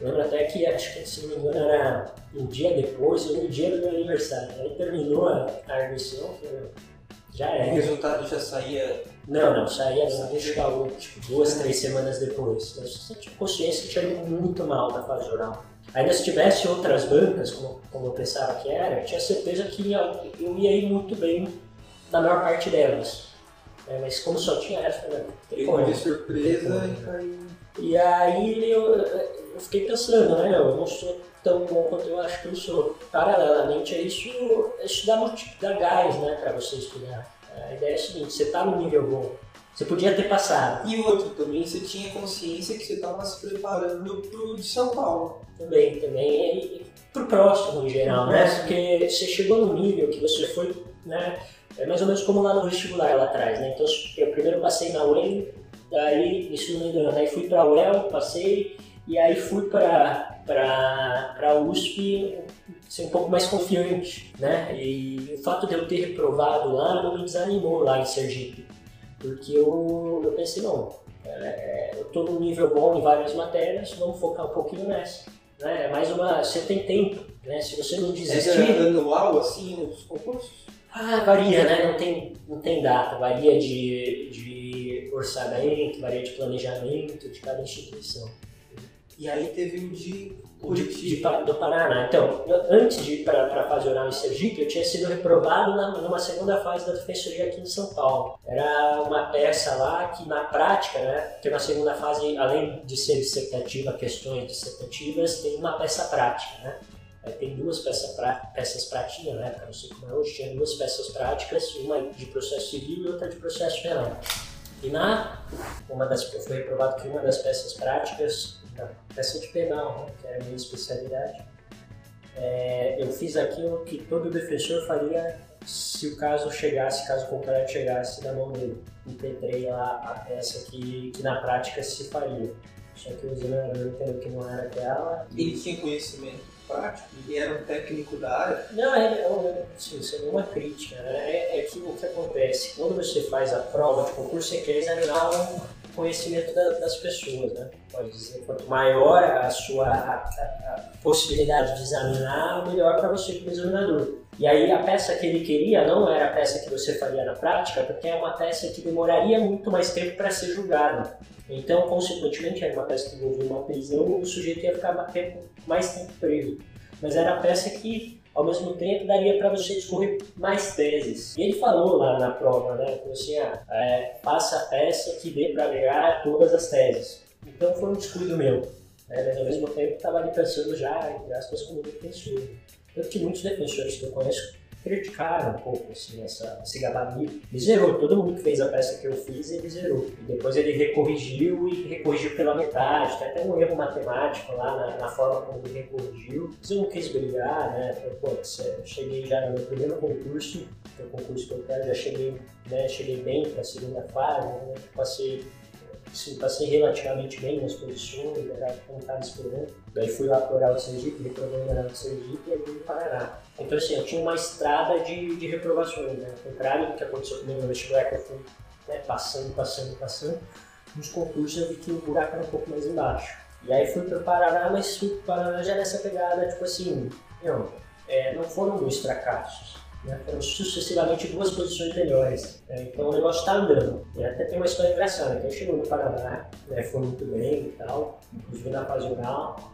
Lembro até que, acho que se não me engano, era um dia depois, ou no dia do meu aniversário. Aí terminou a, a emissão, já O era. resultado já saía. Não, não, saía no intervalo, tipo, duas, três semanas depois. Eu só tinha consciência que tinha ido muito mal na fase oral. Ainda se tivesse outras bancas, como, como eu pensava que era, eu tinha certeza que ia- eu ia ir muito bem na maior parte delas. É, mas como só tinha essa, né? tem Pegou como. de surpresa e caiu. E aí eu, eu fiquei pensando, né? Eu não sou tão bom quanto eu acho que eu sou. Paralelamente a isso, isso dá, dá gás, né, pra você estudar. A ideia é a seguinte, você tá no nível bom, você podia ter passado E outro também, você tinha consciência que você estava se preparando pro de São Paulo. também, também, e pro próximo em geral, né? Porque você chegou no nível que você foi, né? É mais ou menos como lá no vestibular lá atrás, né? Então eu primeiro passei na UEM, daí, isso não me engano, aí fui pra UEL, passei, e aí fui pra, pra, pra USP ser um pouco mais confiante, né? E o fato de eu ter reprovado lá não me desanimou lá em Sergipe, porque eu, eu pensei, não, é, eu tô num nível bom em várias matérias, vamos focar um pouquinho nessa. Né? É mais uma. Você tem tempo, né? Se você não Era desistir. anual, assim, os concursos? Ah, varia, né? Não tem, não tem data, varia de, de orçamento, varia de planejamento de cada instituição. E aí teve o de Curitiba. Do Paraná. Então, eu- antes de ir para a fase oral em Sergipe, eu tinha sido reprovado na, numa segunda fase da Defensoria aqui em São Paulo. Era uma peça lá que, na prática, né, tem uma segunda fase, além de ser dissertativa, questões dissertativas, tem uma peça prática, né? Aí tem duas peça prá- peças práticas, né? Não sei como é hoje, tinha duas peças práticas, uma de processo civil e outra de processo penal. E na uma das, eu fui reprovado que uma das peças práticas, da peça de penal, né, que era a minha especialidade, é, eu fiz aquilo que todo defensor faria se o caso chegasse, caso contrário chegasse na mão dele. Impetrei lá a peça que, que na prática se faria. Só que o examinador entendeu que não era aquela. Ele tinha conhecimento prático, era um técnico da área. Não, é, é, assim, isso é uma crítica. Né? É, é que o que acontece, quando você faz a prova de concurso, você quer examinar um, conhecimento da, das pessoas, né? Pode dizer, quanto maior a sua a, a, a possibilidade de examinar, melhor para você como examinador. E aí a peça que ele queria não era a peça que você faria na prática, porque é uma peça que demoraria muito mais tempo para ser julgada. Então, consequentemente, era uma peça que envolvia uma prisão, o sujeito ia ficar mais tempo preso. Mas era a peça que ao mesmo tempo daria para você discorrer mais teses. E ele falou lá na prova, né? Falou assim, ah, é, faça a peça que dê para negar todas as teses. Então foi um descuido meu. Né? Mas ao mesmo tempo estava ali pensando já, entre aspas, como defensor. Tanto que muitos defensores que eu conheço criticaram um pouco assim, essa, esse gabarito. Ele zerou, todo mundo que fez a peça que eu fiz, ele zerou. E depois ele recorrigiu e recorrigiu pela metade. Tem até um erro matemático lá na, na forma como ele recorrigiu. Mas eu não quis brigar, né? Falei, pô, eu cheguei já no meu primeiro concurso, que é o concurso que eu quero, já cheguei, né, cheguei bem para a segunda fase, né? Passei Sim, passei relativamente bem nas posições, era como estava esperando. Daí fui lá para o Oral de Sergipe, reprovei no Oral de Sergipe e aí vim para Paraná. Então, assim, eu tinha uma estrada de, de reprovações, né? Ao contrário do que aconteceu comigo no vestibular, que eu fui né, passando, passando, passando. Nos concursos eu vi que o buraco era um pouco mais embaixo. E aí fui para o Paraná, mas para o Paraná já nessa pegada, tipo assim, não, é, não foram dois fracassos né? Foram sucessivamente duas posições melhores. Né? Então o negócio está andando. E até tem uma história engraçada, que eu chegou no Paraná, né? foi muito bem e tal, inclusive na fase oral.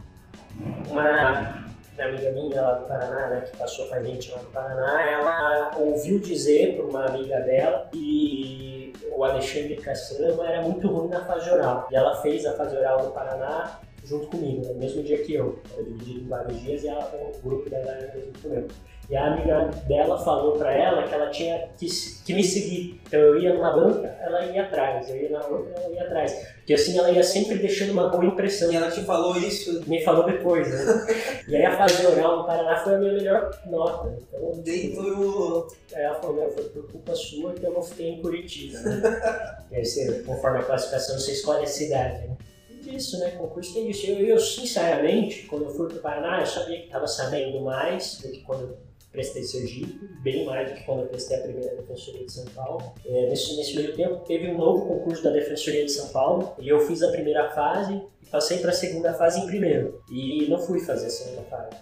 Uma amiga minha lá do Paraná, né, que passou com a gente lá no Paraná, ela ouviu dizer por uma amiga dela que o Alexandre Caçamba era muito ruim na fase oral. E ela fez a fase oral no Paraná junto comigo, no mesmo dia que eu. Eu dividi em vários dias e ela, o grupo dela era junto comigo. E a amiga dela falou para ela que ela tinha que, que, me seguir. Então eu ia numa banca, ela ia atrás. Eu ia na outra, ela ia atrás. Porque assim ela ia sempre deixando uma boa impressão. E ela te falou isso? Me falou depois, né? e aí a fase oral no Paraná foi a minha melhor nota. Então, Dentro. Aí ela falou, foi por culpa sua que eu não fiquei em Curitiba. Né? e aí você, conforme a classificação, você escolhe a cidade, né? isso, né? Concurso tem isso. Eu, eu, sinceramente, quando eu fui para o Paraná, eu sabia que estava sabendo mais do que quando eu prestei Sergipe, bem mais do que quando eu prestei a primeira Defensoria de São Paulo. É, nesse, nesse meio tempo, teve um novo concurso da Defensoria de São Paulo e eu fiz a primeira fase e passei para a segunda fase em primeiro. E não fui fazer a segunda fase.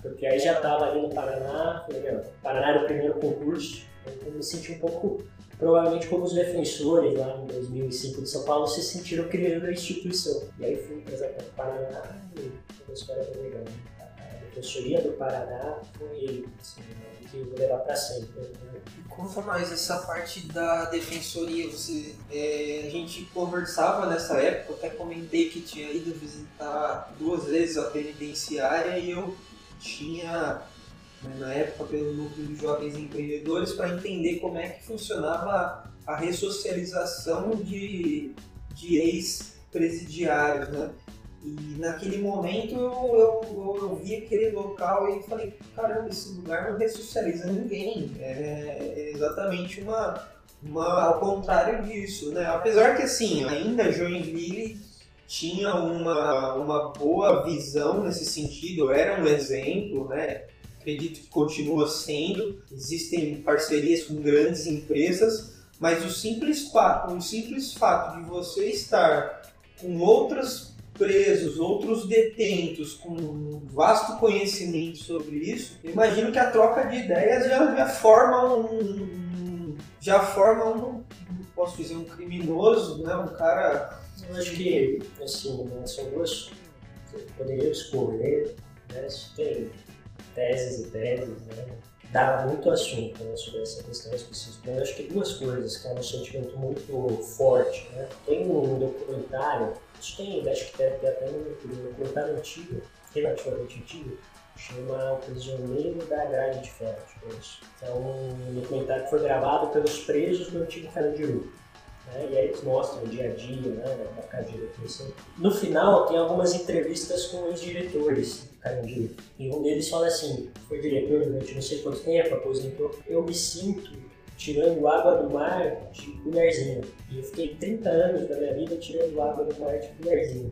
Porque aí já estava ali no Paraná, falei, Paraná era o primeiro concurso, então me senti um pouco, provavelmente como os defensores lá em 2005 de São Paulo se sentiram criando a instituição. E aí fui para o Paraná e foi uma história bem legal defensoria do Paraná foi ele, assim, né, que eu vou levar para sempre. Né? Conta mais essa parte da defensoria. Você, é, a gente conversava nessa época, até comentei que tinha ido visitar duas vezes a penitenciária e eu tinha né, na época pelo núcleo de jovens empreendedores para entender como é que funcionava a ressocialização de, de ex-presidiários, né? E naquele momento eu, eu, eu, eu, vi aquele local e falei, caramba, esse lugar não ressocializa ninguém. É, é exatamente uma, uma, ao contrário disso, né? Apesar que assim, ainda Joinville tinha uma, uma boa visão nesse sentido, era um exemplo, né? Acredito que continua sendo. Existem parcerias com grandes empresas, mas o simples fato, o simples fato de você estar com outras presos, outros detentos com vasto conhecimento sobre isso, imagino que a troca de ideias já, já forma um. já forma um. posso dizer, um criminoso, né? Um cara. Eu acho que, assim, né, são duas. Poderia escolher, né? Tem teses e teses, né? Dá muito assunto né, sobre essa questão específica. Eu acho que duas coisas que é um sentimento muito forte. Né? Tem um documentário tem, acho que tem, até um documentário antigo, relativamente antigo, chama O Prisioneiro da Grade de Ferro, isso. É um documentário que foi gravado pelos presos do antigo Carandiru. Né? E aí eles mostram o dia a dia né, da cadeira. Assim. No final, tem algumas entrevistas com os diretores do Carandiru. E um deles fala assim: foi diretor durante não sei quanto tempo, aposentou. Eu me sinto tirando água do mar de colherzinha. E eu fiquei 30 anos da minha vida tirando água do mar de colherzinha.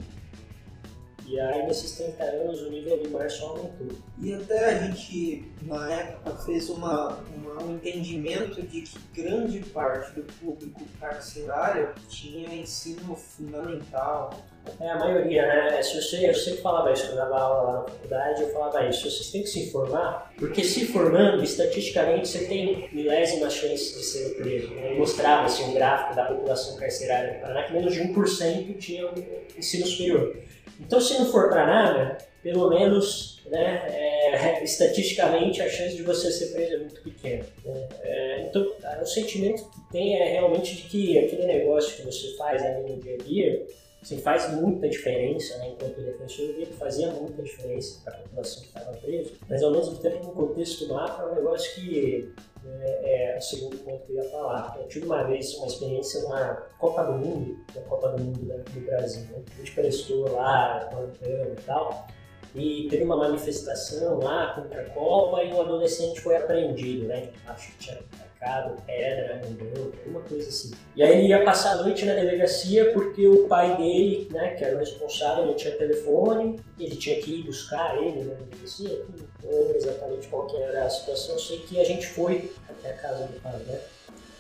E aí, nesses 30 anos, o nível do mar só aumentou. E até a gente, na época, fez uma, uma, um entendimento de que grande parte do público carcerário tinha ensino fundamental. É, a maioria, né? Se você, eu sempre falava isso quando eu dava aula lá na faculdade, eu falava isso, vocês têm que se informar, porque se formando, estatisticamente, você tem milésimas chances de ser preso. Né? mostrava assim, um gráfico da população carcerária do Paraná que menos de 1% tinha ensino superior. Então, se não for para nada, pelo menos, né, é, estatisticamente, a chance de você ser preso é muito pequena. Né? É, então, o sentimento que tem é realmente de que aquele negócio que você faz ali no dia a dia assim, faz muita diferença, né? enquanto defensor, eu via fazia muita diferença para a população que estava presa, mas ao mesmo tempo, no contexto macro, é um negócio que é, é o segundo ponto que eu ia falar. Eu tive uma vez uma experiência na Copa do Mundo, na Copa do Mundo né, do Brasil. Né? A gente prestou lá, plantando e tal, e teve uma manifestação lá contra a Copa e um adolescente foi apreendido, né? Acho que tinha atacado pedra banco, alguma coisa assim. E aí ele ia passar a noite na delegacia porque o pai dele, né, que era o responsável, ele tinha telefone, ele tinha que ir buscar ele na delegacia, não lembro exatamente qual era a situação, sei que a gente foi até a casa do pai, né?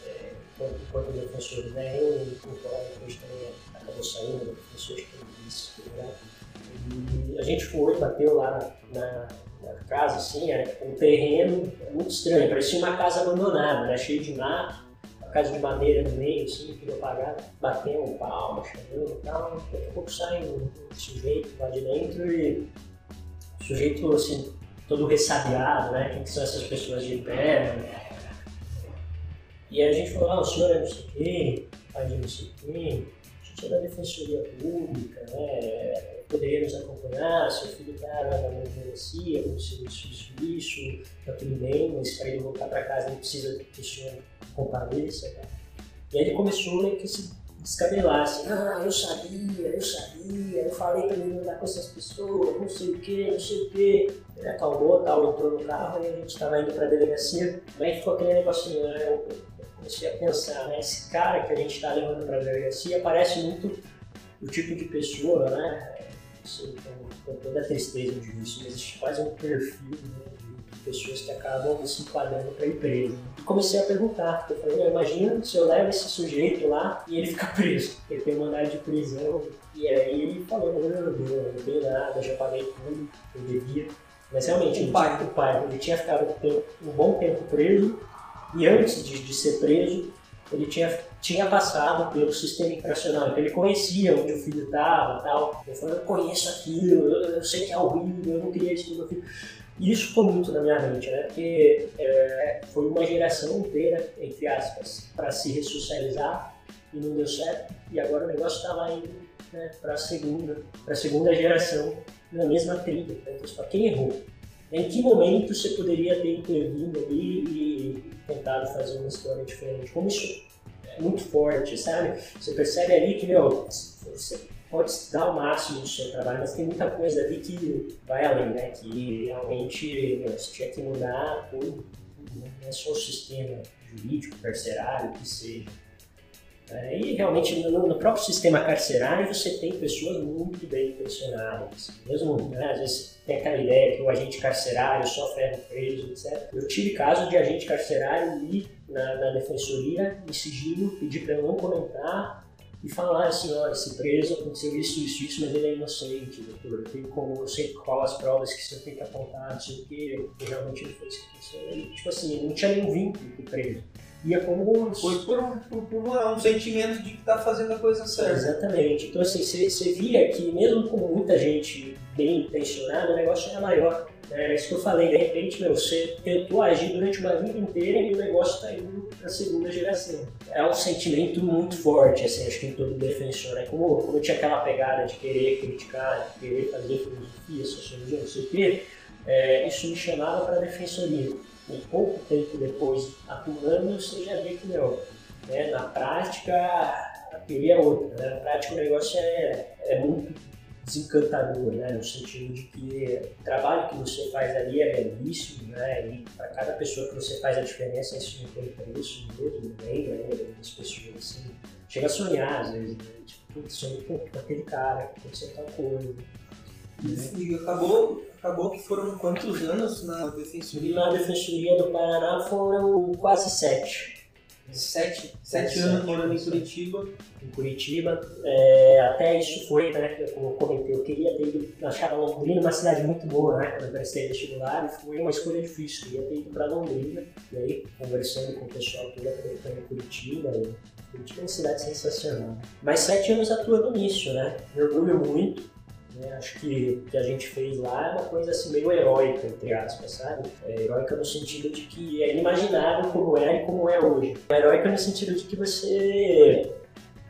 É, enquanto defensor, né? Eu e o colega depois também acabou saindo, o professor que disse, né? E a gente foi, bateu lá na, na casa, assim, era um terreno muito estranho, parecia uma casa abandonada, né? cheio de mato, uma casa de madeira no meio, assim, tudo apagado, batendo palma, chamando e tal. Daqui a pouco sai um sujeito lá de dentro e o sujeito, assim, todo ressabiado, né? Quem que são essas pessoas de pé? Né? E a gente falou, ah, o senhor é não sei quem, pai de não sei quem, a gente é da Defensoria Pública, né? Poderia nos acompanhar, seu filho está na delegacia, aconteceu isso, isso, isso, está tudo bem, mas para ele voltar para casa ele precisa que o senhor compareça. Né? E aí ele começou meio que se descabelar, assim, ah, eu sabia, eu sabia, eu falei para ele andar com essas pessoas, não sei o que, não sei o que. Ele acalmou, tal, entrou no carro e a gente estava indo para a delegacia, aí ficou aquele negocinho, né? Eu comecei a pensar, né? Esse cara que a gente está levando para a delegacia parece muito o tipo de pessoa, né? Então, com toda a tristeza disso, mas existe quase um perfil né, de pessoas que acabam se enquadrando para a empresa. E comecei a perguntar, eu falei, imagina se eu levo esse sujeito lá e ele fica preso, ele tem mandado de prisão, e aí ele falou, não, não, não, não tenho nada, já paguei tudo, eu devia. Mas realmente, o pai, o pai ele tinha ficado um bom tempo preso, e antes de, de ser preso, ele tinha, tinha passado pelo sistema internacional, então ele conhecia onde o filho estava tal. Ele falou, eu conheço aquilo, eu, eu, sei que é horrível, eu não queria isso pro meu filho. E isso ficou muito na minha mente, né? Porque é, foi uma geração inteira, entre aspas, para se ressocializar e não deu certo. E agora o negócio estava indo né, para a segunda, para segunda geração na mesma trilha. Né? Então, quem errou? Em que momento você poderia ter intervindo ali e tentado fazer uma história diferente? Como isso muito forte, sabe? Você percebe ali que, meu, você pode dar o máximo no seu trabalho, mas tem muita coisa ali que vai além, né? Que realmente meu, você tinha que mudar tudo, não é só o sistema jurídico, carcerário, que seja. É, e realmente no, no, próprio sistema carcerário você tem pessoas muito bem intencionadas. Mesmo, né, às vezes tem aquela ideia que o agente carcerário só ferra preso, etc. Eu tive caso de agente carcerário ir na, na defensoria em sigilo, pedir para não comentar e falar assim, olha, esse preso aconteceu isso, isso, isso, mas ele é inocente, doutor. Eu tenho como, eu sei qual as provas que você tem que apontar, não sei o que, realmente ele foi isso que aconteceu. Tipo assim, ele não tinha nenhum vínculo com o preso ia como. Foi por um, por, por um sentimento de que está fazendo a coisa certa. Exatamente. Então, assim, você via que, mesmo com muita gente bem intencionada, o negócio era maior. É isso que eu falei, de repente, meu, você tentou agir durante uma vida inteira e o negócio está indo para a segunda geração. É um sentimento muito forte, assim, acho que em todo defensor, né? Como, como tinha aquela pegada de querer criticar, de querer fazer filosofia, sociologia, não sei o quê, é, isso me chamava para a defensoria um pouco tempo depois atuando, você já vê que, meu, né, na prática a teoria é outra. Né? Na prática o negócio é, é muito desencantador, né? no sentido de que o trabalho que você faz ali é belíssimo, né? e para cada pessoa que você faz a diferença, isso não tem preço mesmo, bem, né? as pessoas assim, chega a sonhar às vezes, né? tipo, putz, sonhei com aquele cara que aconteceu tal coisa. E acabou, acabou que foram quantos anos na defensoria? Na Defensoria do Paraná foram quase sete. Sete, sete anos morando em Curitiba. Em Curitiba. É, até isso foi, né, como eu comentei, eu queria ter ido, eu achava Londrina uma cidade muito boa, né, quando eu prestei vestibular, e foi uma escolha difícil, eu queria ter ido para Londrina, e aí, conversando com o pessoal que ia em Curitiba, e Curitiba é uma cidade sensacional. Mas sete anos atuando nisso, né, me orgulho muito, né? Acho que o que a gente fez lá é uma coisa assim meio heróica, entre aspas, sabe? É heróica no sentido de que é inimaginável como é e como é hoje. É heróica no sentido de que você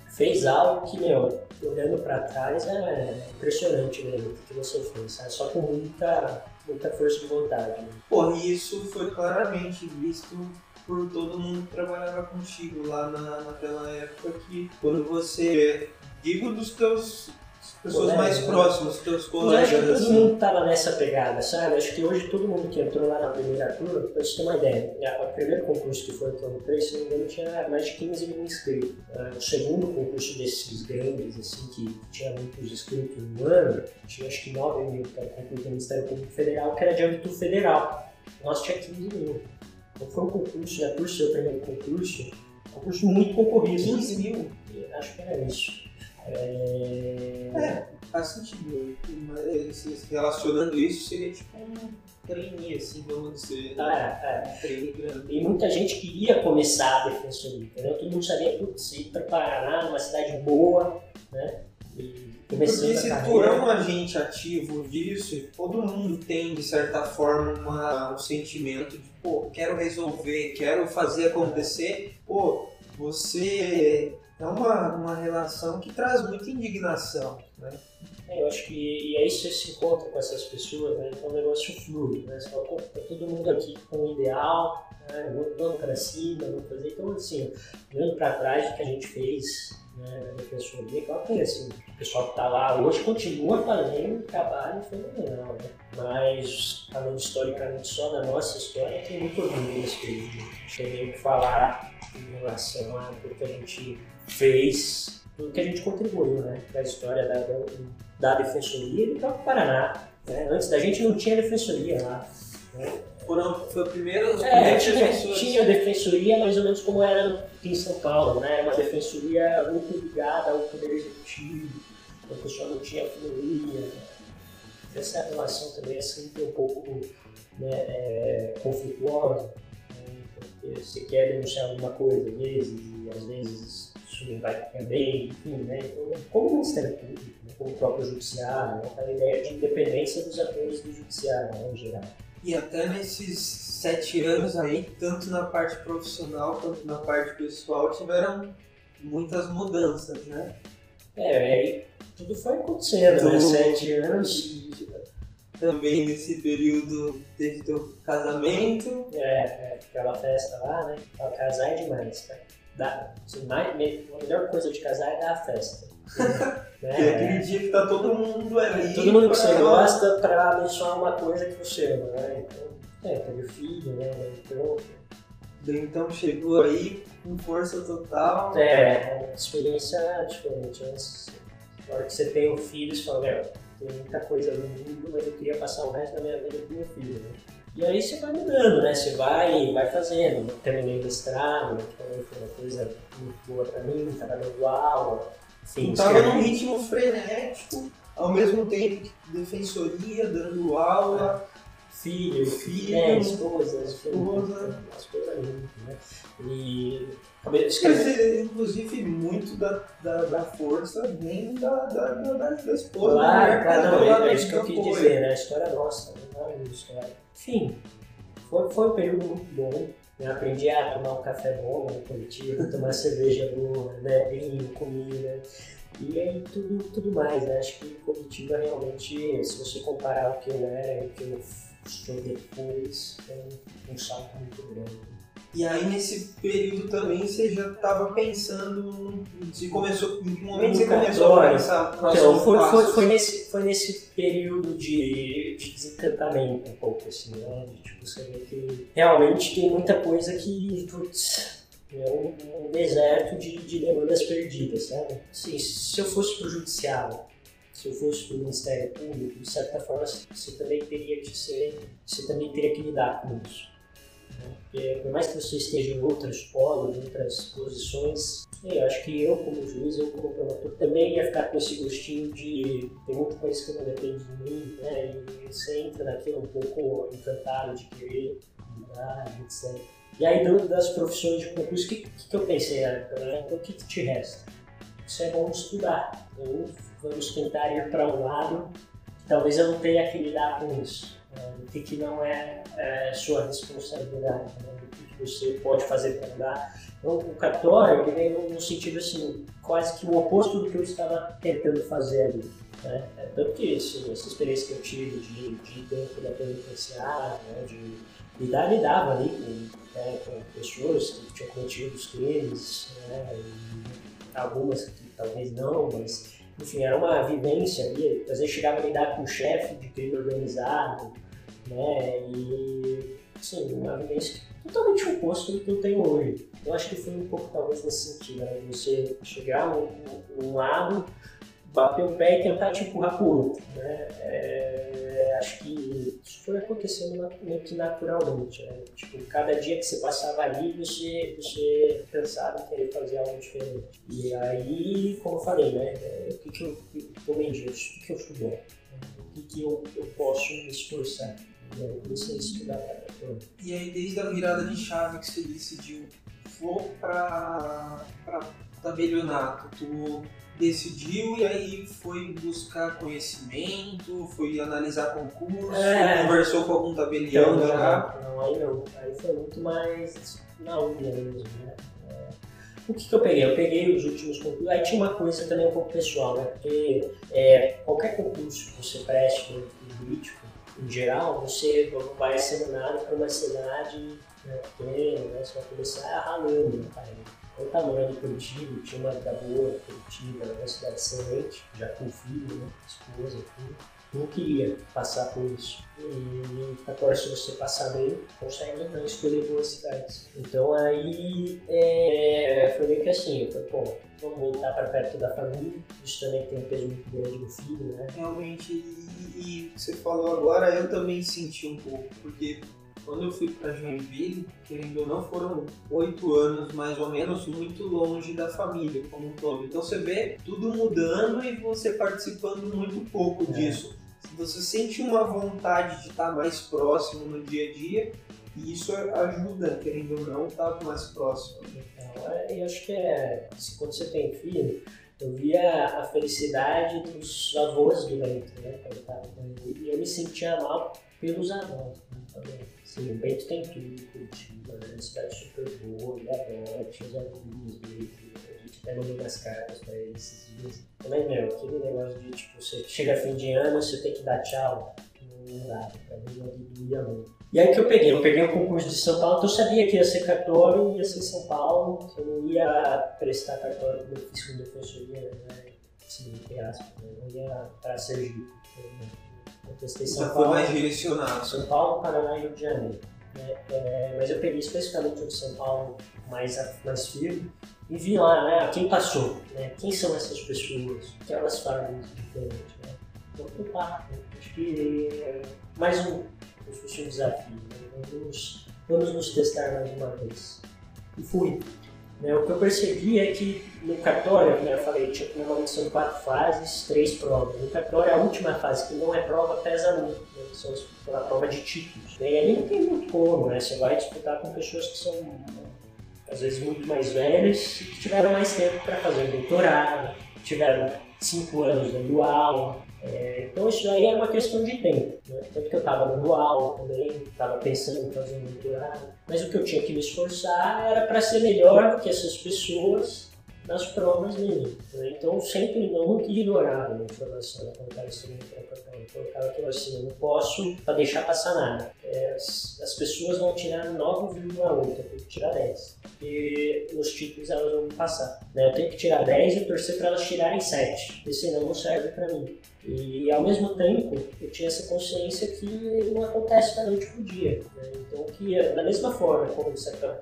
fez algo que, meu, olhando para trás é impressionante mesmo o que você fez, sabe? Só com muita, muita força de vontade. Né? Pô, e isso foi claramente visto por todo mundo que trabalhava contigo lá na, naquela época que quando você digo dos teus pessoas mais né? próximas, teus colegas. Eu acho que todo assim. mundo tava nessa pegada, sabe? Acho que hoje todo mundo que entrou lá na primeira turma, pra você ter uma ideia, o primeiro concurso que foi o 3, se não me engano, tinha mais de 15 mil inscritos. Ah, o segundo concurso desses grandes, assim, que tinha muitos inscritos no ano, tinha acho que 9 mil, que era o concurso do Ministério Público Federal, que era de âmbito federal. Nós tinha 15 mil. Então foi um concurso, já por ser o primeiro concurso, um concurso muito concorrido. 15 mil? Acho que era isso. É... é, faz sentido. Se relacionando isso, seria tipo um trainee, assim, vamos dizer. Ah, é, é. E muita gente queria começar a defensoria, entendeu? Todo mundo sabia, putz, ir para Paraná, numa cidade boa, né? E Porque se tu é um agente ativo disso, todo mundo tem, de certa forma, uma, um sentimento de, pô, quero resolver, quero fazer acontecer, pô, você é uma, uma relação que traz muita indignação, né? É, eu acho que e aí você se encontra com essas pessoas, né? Então o negócio flui, né? Você fala, tá todo mundo aqui com um ideal, né? vamos para cima, vamos fazer. Então, assim, olhando para trás o que a gente fez né, na defensoria, claro que assim, o pessoal que está lá hoje continua fazendo um trabalho fenomenal, né? Mas, falando historicamente só da nossa história, tem muito orgulho nesse período. Cheguei a falar em relação a tudo que a gente fez, tudo que a gente contribuiu né, para a história da, da, da Defensoria e do próprio Paraná. Né? Antes da gente não tinha Defensoria lá. Né? Foram, foi o primeiro é, tinha, tinha defensoria mais ou menos como era em São Paulo, né? Uma defensoria muito ligada ao poder executivo, o pessoal não tinha autonomia. Essa relação também é sempre um pouco né, é, conflituosa, você quer denunciar alguma coisa às vezes, e às vezes isso vai ficar bem, enfim, né? Então, como o Ministério Público, né? como o próprio Judiciário, né? a ideia de independência dos atores do Judiciário, né, em geral. E até nesses sete anos aí, tanto na parte profissional quanto na parte pessoal, tiveram muitas mudanças, né? É, é tudo foi acontecendo, né? Sete anos. Também nesse período teve teu casamento. É, é, aquela festa lá, né? Pra casar é demais, cara dá, mais, a melhor coisa de casar é dar a festa. né? E aquele dia que tá todo mundo ali. Todo mundo que você gosta pra abençoar uma coisa que você ama, né? Então, é, teve filho, né? Então. Então chegou aí com força total. É, uma experiência diferente. Mas, na hora que você tem um filho, você fala, meu, tem muita coisa no mundo, mas eu queria passar o resto da minha vida com meu filho, né? E aí você vai mudando, né? Você vai, vai fazendo. Terminei o mestrado, que também foi uma coisa muito boa pra mim, tava dando aula. Enfim, tava num ritmo frenético, ao mesmo tempo defensoria, dando aula. Filho, filho, é, esposa, esposa. Esposa linda, né? E Escrever, inclusive, muito da, da, da, força vem da, da, da, da esposa. Claro, né? claro, não, é, é isso que eu quis dizer, né? A história nossa, não é a história. Enfim, foi, foi um período muito bom. Eu aprendi a tomar um café bom no coletivo, tomar cerveja boa, né? vinho, comida. E aí tudo, tudo mais, né? Acho que Curitiba realmente, se você comparar o que eu era e o que eu sou depois, é um salto muito grande. E aí nesse período também você já estava pensando, se começou, em que momento você começou a pensar então, foi, foi, foi, nesse, foi nesse período de, de desencantamento um pouco, assim, né? De, tipo, você vê que realmente tem muita coisa que, putz, é um, um deserto de, de demandas perdidas, sabe? Assim, se eu fosse pro judiciário, se eu fosse para o Ministério Público, de certa forma, você também teria que ser, você também teria que lidar com isso. Né? Porque por mais que você esteja em outras polos, em outras posições, eu acho que eu como juiz, eu como promotor, também ia ficar com esse gostinho de tem muita coisa que não depende de mim, né? E você entra naquilo um pouco encantado de querer mudar, etc. E aí, das profissões de concurso, o que, que, eu pensei na época? Né? Então, o que, que te resta? Isso é bom estudar. Então, vamos tentar ir para um lado talvez eu não tenha que lidar com isso. Né? O que, que não é, é sua responsabilidade, né? o que, que você pode fazer para mudar. Então, o cartório, ele vem no sentido assim, quase que o oposto do que eu estava tentando fazer ali. Né? É, tanto que assim, essa experiência que eu tive de, de dentro da penitenciária, né? de lidar, lidava ali com, né, com pessoas que tinham cometido os crimes, né? algumas que talvez não, mas enfim, era uma vivência ali. Às vezes chegava a lidar com o chefe de crime organizado, né? E, assim, uma vivência totalmente oposta do que eu tenho hoje. Eu acho que foi um pouco talvez nesse sentido, né? Você chegar num, num lado bater o pé e tentar te empurrar pro outro. Né? É, acho que isso foi acontecendo meio que naturalmente. Né? Tipo, cada dia que você passava ali, você, você pensava em querer fazer algo diferente. E aí, como eu falei, né? É, o que, que eu tomei disso? O que, eu fui bom? O que, que eu, eu posso me esforçar? Eu comecei a estudar para E aí, desde a virada de chave que você decidiu, vou para tabelionato, tu decidiu e aí foi buscar conhecimento, foi analisar concurso, é. conversou com algum tabelião não, já? Não, aí não. Aí foi muito mais na unha mesmo, né? É. O que, que eu peguei? Eu peguei os últimos concursos. Aí tinha uma coisa também um pouco pessoal, né? Porque é, qualquer concurso que você preste no jurídico, em geral, você vai ser mandado para uma cidade né, pequena, né? Você vai começar ralando, né, o tamanho de Curitiba, tinha uma boa, Curitiba, uma cidade excelente, já com filho, né, esposa, tudo. Não queria passar por isso. E agora, se você passar bem, consegue né, escolher boas cidades. Então aí é, foi meio que assim, eu falei, pô, vamos voltar para perto da família. Isso também tem um peso muito grande no filho, né? Realmente, e, e você falou agora, eu também senti um pouco, porque quando eu fui para Joinville, querendo ou não, foram oito anos mais ou menos muito longe da família como um todo. Então você vê tudo mudando e você participando muito pouco é. disso. Você sente uma vontade de estar mais próximo no dia a dia e isso ajuda, querendo ou não, estar mais próximo. Então, é, eu acho que é, quando você tem filho, eu via a felicidade dos avós do Bento, né? E eu me sentia mal pelos avós né, também. Sim, o Bento tem tudo, Curitiba, né? Uma cidade super boa, ele adora, tinha os amigos dele, a gente até mandou umas cartas pra ele esses dias. Mas, meu, aquele negócio de, tipo, você chega fim de ano, você tem que dar tchau, não dá, pra mim não doía muito. E aí que eu peguei, eu peguei o concurso de São Paulo, então eu sabia que ia ser cartório, ia ser São Paulo, eu não ia prestar cartório como eu fiz com defensoria, né? Assim, entre aspas, né? não ia para Sergipe. Né? Eu testei São Já Paulo. foi mais direcionado. São Paulo, Paraná e Rio de Janeiro. É, é, mas eu peguei especificamente o de São Paulo mais, mais firme e vi lá, né, quem passou, né, quem são essas pessoas, o que elas fazem diferente, né. Então, opa, acho que é mais um, um desafio, né? vamos, vamos nos testar mais uma vez. E fui. Né, o que eu percebi é que no cartório, como eu falei, tinha, normalmente são quatro fases, três provas. No cartório, a última fase, que não é prova, pesa muito, né, são a prova de títulos. Né, e ali não tem muito como, né? Você vai disputar com pessoas que são, às vezes, muito mais velhas e que tiveram mais tempo para fazer doutorado, tiveram cinco anos dando aula, é, então isso aí é uma questão de tempo. Né? Tanto que eu estava dando aula também, estava pensando em fazer um doutorado, mas o que eu tinha que me esforçar era para ser melhor do que essas pessoas nas provas mesmo. Né? Então sempre não nunca ignorava a informação estava estudando para Eu colocava aquilo assim, eu não posso deixar passar nada. É, as, as, pessoas vão tirar 9,8, eu tenho que tirar 10. E nos títulos elas vão passar. Né? Eu tenho que tirar 10 e torcer para elas tirarem 7, porque senão não serve para mim. E ao mesmo tempo, eu tinha essa consciência que não acontece da noite pro dia. Né? Então, que da mesma forma, como é,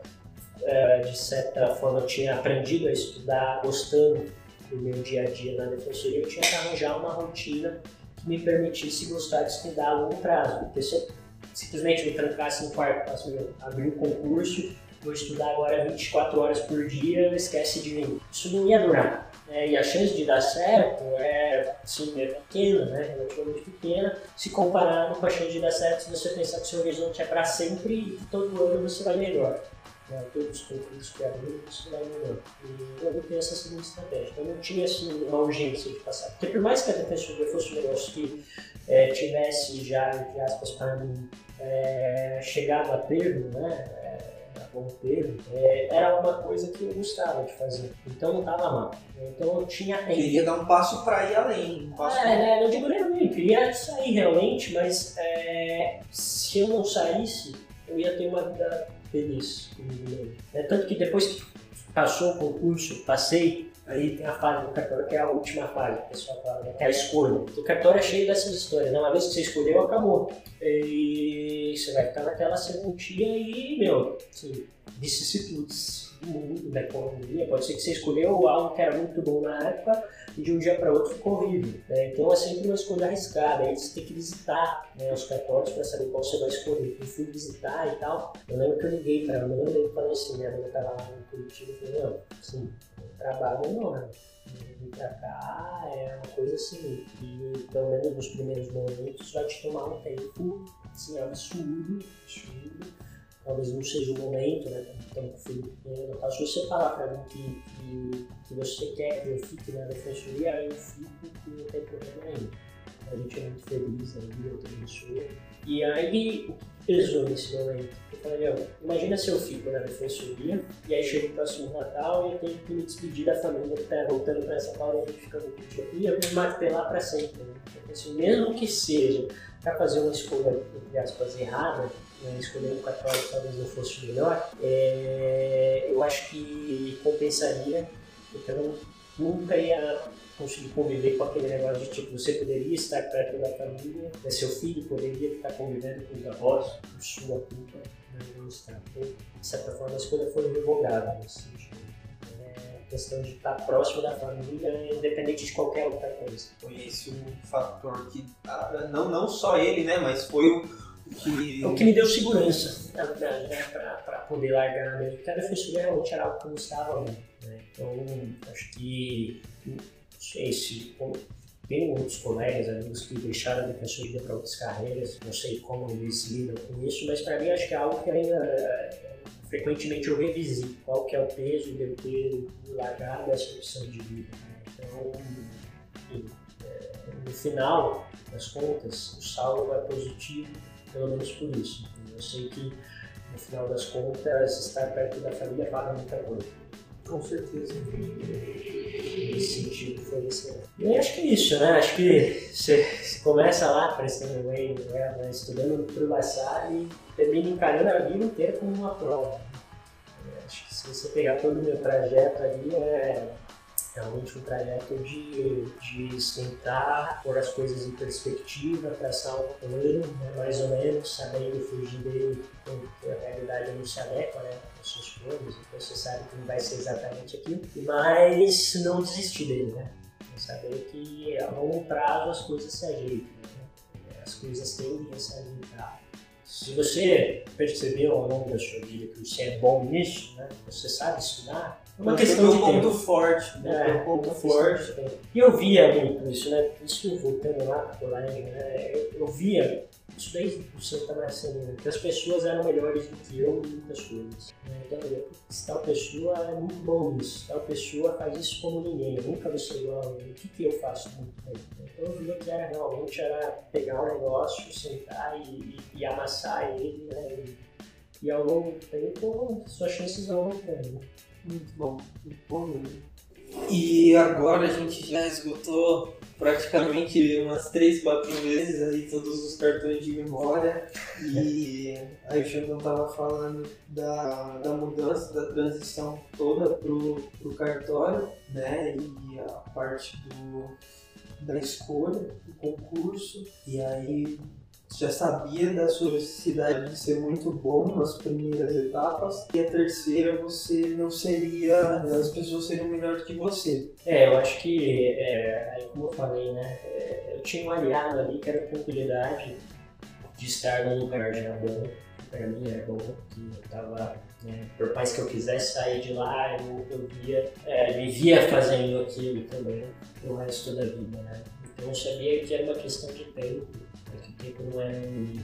de certa forma eu tinha aprendido a estudar gostando do meu dia a dia na defensoria, eu tinha que arranjar uma rotina que me permitisse gostar de estudar a longo prazo. Porque se eu simplesmente me trancasse no quarto, abrir o concurso, vou estudar agora 24 horas por dia, esquece de mim. Isso não ia durar. Né? E a chance de dar certo é, sim, é pequena, né? relativamente pequena, se comparado com a chance de dar certo se você pensar que seu horizonte é para sempre e todo ano você vai melhor. Né? Todos os concursos que abrir, você vai melhor. E eu não tenho essa segunda estratégia. Então não tinha assim, uma urgência de passar. Porque por mais que a defensoria fosse um negócio que é, tivesse já, entre aspas, para mim, é, chegado a termo, né? É, bom termo, é, era uma coisa que eu gostava de fazer. Então não estava mal. Então eu tinha tempo. Queria dar um passo para ir além. Um passo é, né, não digo nem além, queria sair realmente, mas é, se eu não saísse, eu ia ter uma vida feliz. É, tanto que depois que passou o concurso, passei, Aí tem a fase do cartório, que é a última fase, o pessoal fala, né? que é a escolha. O cartório é cheio dessas histórias, né? Uma vez que você escolheu, acabou. E você vai ficar naquela sementinha e, meu, assim, vicissitudes do mundo, da economia. Pode ser que você escolheu algo que era muito bom na época e de um dia para outro ficou horrível. Né? Então é sempre uma escolha arriscada. Aí você tem que visitar né, os cartórios para saber qual você vai escolher. Eu fui visitar e tal. Eu lembro que eu liguei para a Amanda e falei assim: minha mãe estava lá no Curitiba e falei: não, assim, trabalho enorme. Vir pra cá é uma coisa assim, que pelo menos nos primeiros momentos vai te tomar um tempo assim, absurdo, absurdo. Talvez não seja o momento, né? Então, com o filho pequeno. Se você falar pra mim que, que, que você quer que eu fique na defensoria, eu fico e não tem problema nenhum. A gente é muito feliz aí, eu também sou. E aí, o que pesou nesse momento? falei, imagina se eu fico na defensoria e aí chega o próximo Natal e eu tenho que me despedir da família que está voltando para São Paulo e a gente fica no Curitiba. E eu me martelar para sempre. Né? Assim, mesmo que seja para fazer uma escolha, entre aspas, errada, né? escolher um católico talvez não fosse o melhor, é, eu acho que compensaria, então nunca ia conseguir conviver com aquele negócio de tipo, você poderia estar perto da família, né? seu filho poderia estar convivendo com os avós, por sua culpa não está. Então, de certa forma, a escolha foi revogada nesse sentido. É questão de estar próximo da família, independente de qualquer outra coisa. Foi esse o fator que, ah, não, não só ele, né, mas foi o que... O que me deu segurança, na verdade, né, para poder largar na América. A defensoria realmente era algo que eu gostava muito. Né? Então, acho que, não sei se tem muitos colegas, amigos que deixaram a defensoria para outras carreiras, não sei como eles lidam com isso, mas para mim acho que é algo que ainda é, frequentemente eu revisito, qual que é o peso de eu ter largado essa opção de vida. Então, enfim, é, no final das contas, o saldo é positivo, pelo menos por isso. Eu sei que no final das contas, estar perto da família paga muita coisa. Com certeza. Nesse sentido esse. E acho que é isso, né? Acho que você, começa lá prestando bem, né? estudando pro Lassar e termina encarando a vida inteira como uma prova. Acho que se você pegar todo o meu trajeto ali, é realmente um trajeto de, de tentar pôr as coisas em perspectiva, traçar um plano, né, mais ou menos, sabendo fugir dele, porque a realidade não se adequa né, aos seus planos, então você sabe que não vai ser exatamente aquilo, mas não desistir dele, né? Saber que a longo prazo as coisas se ajeitam, né? as coisas tendem a se ajeitar. Se você percebeu ao longo da sua vida que você é bom nisso, né? você sabe estudar, uma questão de ponto forte, né? É, ponto forte. E eu via muito isso, né? Isso voltando lá para colégio, né? Eu, eu, via isso desde o Santa Marcelina, que as pessoas eram melhores do que eu em muitas coisas. Né? Então, eu, tal pessoa é muito bom nisso, tal pessoa faz isso como ninguém, eu nunca vou ser igual a. O que, que eu faço muito bem? Então eu via que era realmente era pegar um negócio, sentar e, e amassar ele, né? E, e ao longo do tempo, suas chances vão aumentando. Muito bom, muito bom mesmo. E agora a gente já esgotou praticamente umas 3, 4 vezes aí todos os cartões de memória e aí o Xandão tava falando da, da mudança, da transição toda pro, pro cartório, né? E a parte do, da escolha, do concurso, e aí já sabia da sua necessidade de ser muito bom nas primeiras etapas, e a terceira você não seria, as pessoas seriam melhores que você. É, eu acho que, é, como eu falei, né, é, eu tinha um aliado ali que era a tranquilidade de estar num lugar já bom, para mim era bom, que eu tava, né, por mais que eu quisesse sair de lá, eu, eu via, é, fazendo aquilo também o resto da vida, né. Então eu sabia que era uma questão de tempo, tempo não era um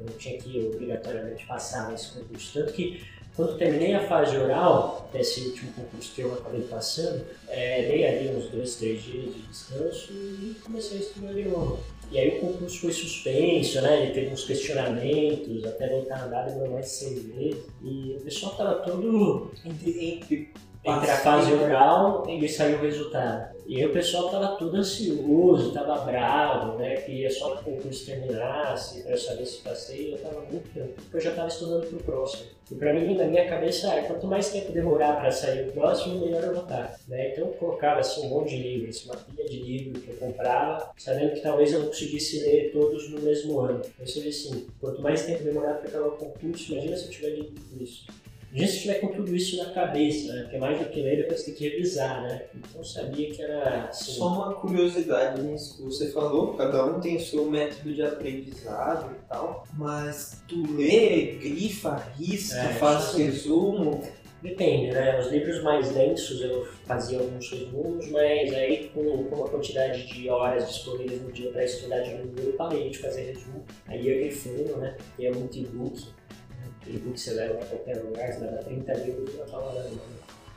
eu não tinha que obrigatoriamente passar nesse concurso. Tanto que quando terminei a fase oral, esse último concurso que eu acabei passando, é, dei ali uns dois, três dias de descanso e comecei a estudar novo. E aí o concurso foi suspenso, né? Ele teve uns questionamentos, até voltar a andar demorou mais seis meses. E o pessoal tava todo Entre, entre entre a fase oral e saiu o resultado. E aí o pessoal tava todo ansioso, tava bravo, né? Queria só que o concurso terminasse para eu saber se passei. Eu tava muito tempo, porque eu já tava estudando pro próximo. E para mim, na minha cabeça, é, quanto mais tempo demorar para sair o próximo, melhor eu vou estar. Né? Então eu colocava assim, um monte de livros, uma pilha de livros que eu comprava, sabendo que talvez eu não conseguisse ler todos no mesmo ano. Eu sabia assim, quanto mais tempo demorar para acabar o concurso, imagina se eu tiver lido tudo isso. Imagina se tiver com tudo isso na cabeça, né? Porque mais do que ler, depois tem que revisar, né? Então eu sabia que era assim. Só uma curiosidade nisso que você falou, cada um tem o seu método de aprendizado e tal, mas tu lê, grifa, risca, É, faz resumo. Depende, né? Os livros mais densos eu fazia alguns resumos, mas aí com, com uma quantidade de horas disponíveis no dia para estudar de novo, eu parei de fazer resumo. Aí eu grifando, né? Tem é muito e-book. Né? E-book você leva a qualquer lugar, você leva 30 livros na tua hora.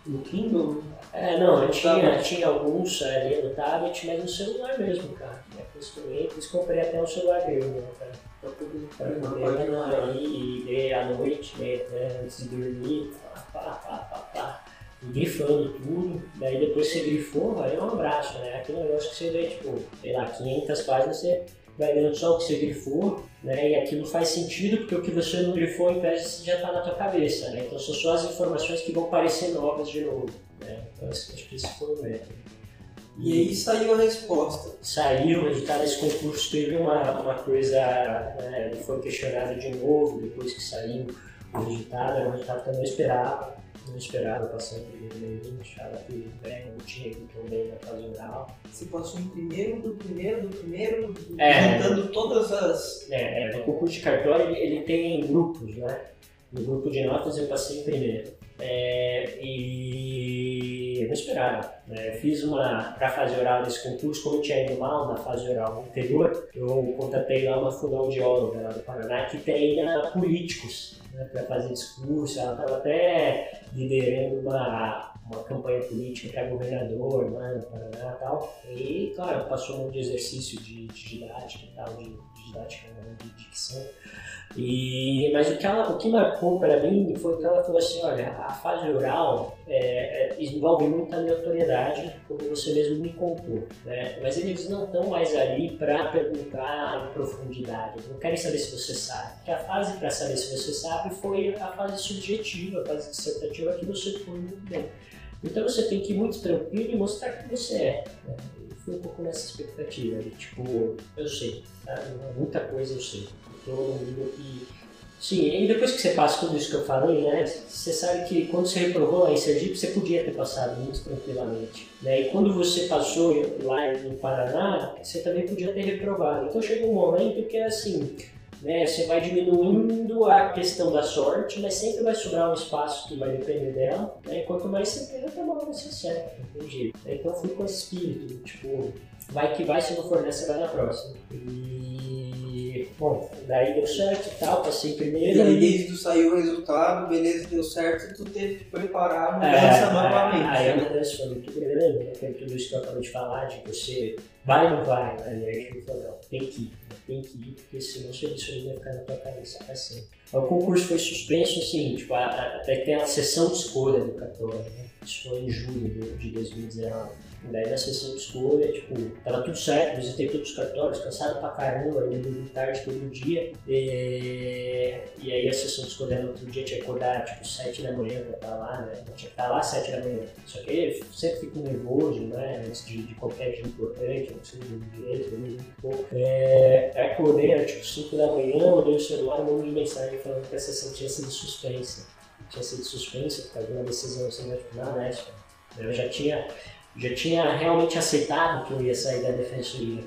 No Kindle, É, não, eu tinha, tinha alguns ali no tablet, mas no celular mesmo, cara. É por isso que eu por isso que eu comprei até um celular grande, né, cara? pra poder Pra não poder aí ler à noite, né, né, antes de dormir, pá, pá, pá, pá, pá, grifando tudo. Daí depois você grifou, aí é um abraço, né? Aquele negócio que você lê, tipo, sei lá, 500 páginas, você vai lendo só o que você grifou, né? E aquilo faz sentido porque o que você não grifou, em tese, já está na tua cabeça, né? Então são só as informações que vão parecer novas de novo, né? Então acho que esse foi o método. E aí saiu a resposta. Saiu o resultado desse concurso, teve uma, uma coisa, né, foi questionado de novo depois que saiu o resultado, era um resultado que eu não esperava, não esperava passar em primeiro mesmo, achava que né, não tinha ido tão bem na fase oral. Você passou em primeiro, do primeiro, do primeiro, É. juntando todas as. É, é, o concurso de cartório ele, ele tem grupos, né? No grupo de notas eu passei em primeiro. É, e não esperava. Né? Eu fiz uma, para fase oral desse concurso, como tinha ido mal na fase oral anterior, eu contatei lá uma fonoaudióloga lá do Paraná que treina políticos né, para fazer discurso. Ela estava até liderando uma, uma campanha política para governador lá no Paraná e tal. E, claro, passou um monte de exercício de, de didática e tal, de didática, não, de dicção. E, mas o que, ela, o que marcou para mim foi que ela falou assim, olha, a fase oral é, é, envolve muita notoriedade, como você mesmo me contou, né? mas eles não estão mais ali para perguntar em profundidade, não querem saber se você sabe, porque a fase para saber se você sabe foi a fase subjetiva, a fase dissertativa que você foi muito bem. Então você tem que ir muito tranquilo e mostrar que você é. Né? Eu fui um pouco nessa expectativa, de, tipo, eu sei, tá? muita coisa eu sei todo mundo que. Sim, e depois que você passa tudo isso que eu falei, né? Você sabe que quando você reprovou lá em Sergipe, você podia ter passado muito tranquilamente. Né? E quando você passou lá no Paraná, você também podia ter reprovado. Então chega um momento que é assim. Né, você vai diminuindo a questão da sorte, mas sempre vai sobrar um espaço que vai depender dela. Né? Quanto mais você até mais você acerta. Tem jeito. Então eu fui com esse espírito, tipo, vai que vai, se não for nessa, vai na próxima. E, bom, daí deu certo e tal, passei primeiro. E aí, desde que saiu o resultado, beleza, deu certo, tu teve que preparar a mudança novamente. Aí a mudança foi muito grande, né? Tudo isso que eu acabei de falar, de você vai ou não vai, né? E aí eu falei, não, tem que ir, né? Tem que ir, porque senão isso aí vai ficar na tua cabeça pra sempre. O concurso foi suspenso, assim, tipo, até tem a sessão de escolha do cartório, né? Isso foi em julho de 2019. Daí na sessão de escolha, tipo, tava tudo certo, visitei todos os cartórios, cansado pra caramba, ainda dormi tarde todo dia. E, e aí a sessão de escolha no outro dia tinha que acordar tipo 7 da manhã pra estar lá, né? Tinha que estar lá às 7 da manhã. Só que eu sempre fico nervoso, né? Antes de, de qualquer dia importante, não consegui dormir direito, dormi muito pouco. É, acordei, era tipo 5 da manhã, olhei o celular, um monte de mensagem falando que a sessão tinha sido suspensa. Tinha sido suspensa por causa de uma decisão assim, na Nesp. Eu já tinha, já tinha realmente aceitado que eu ia sair da defensoria.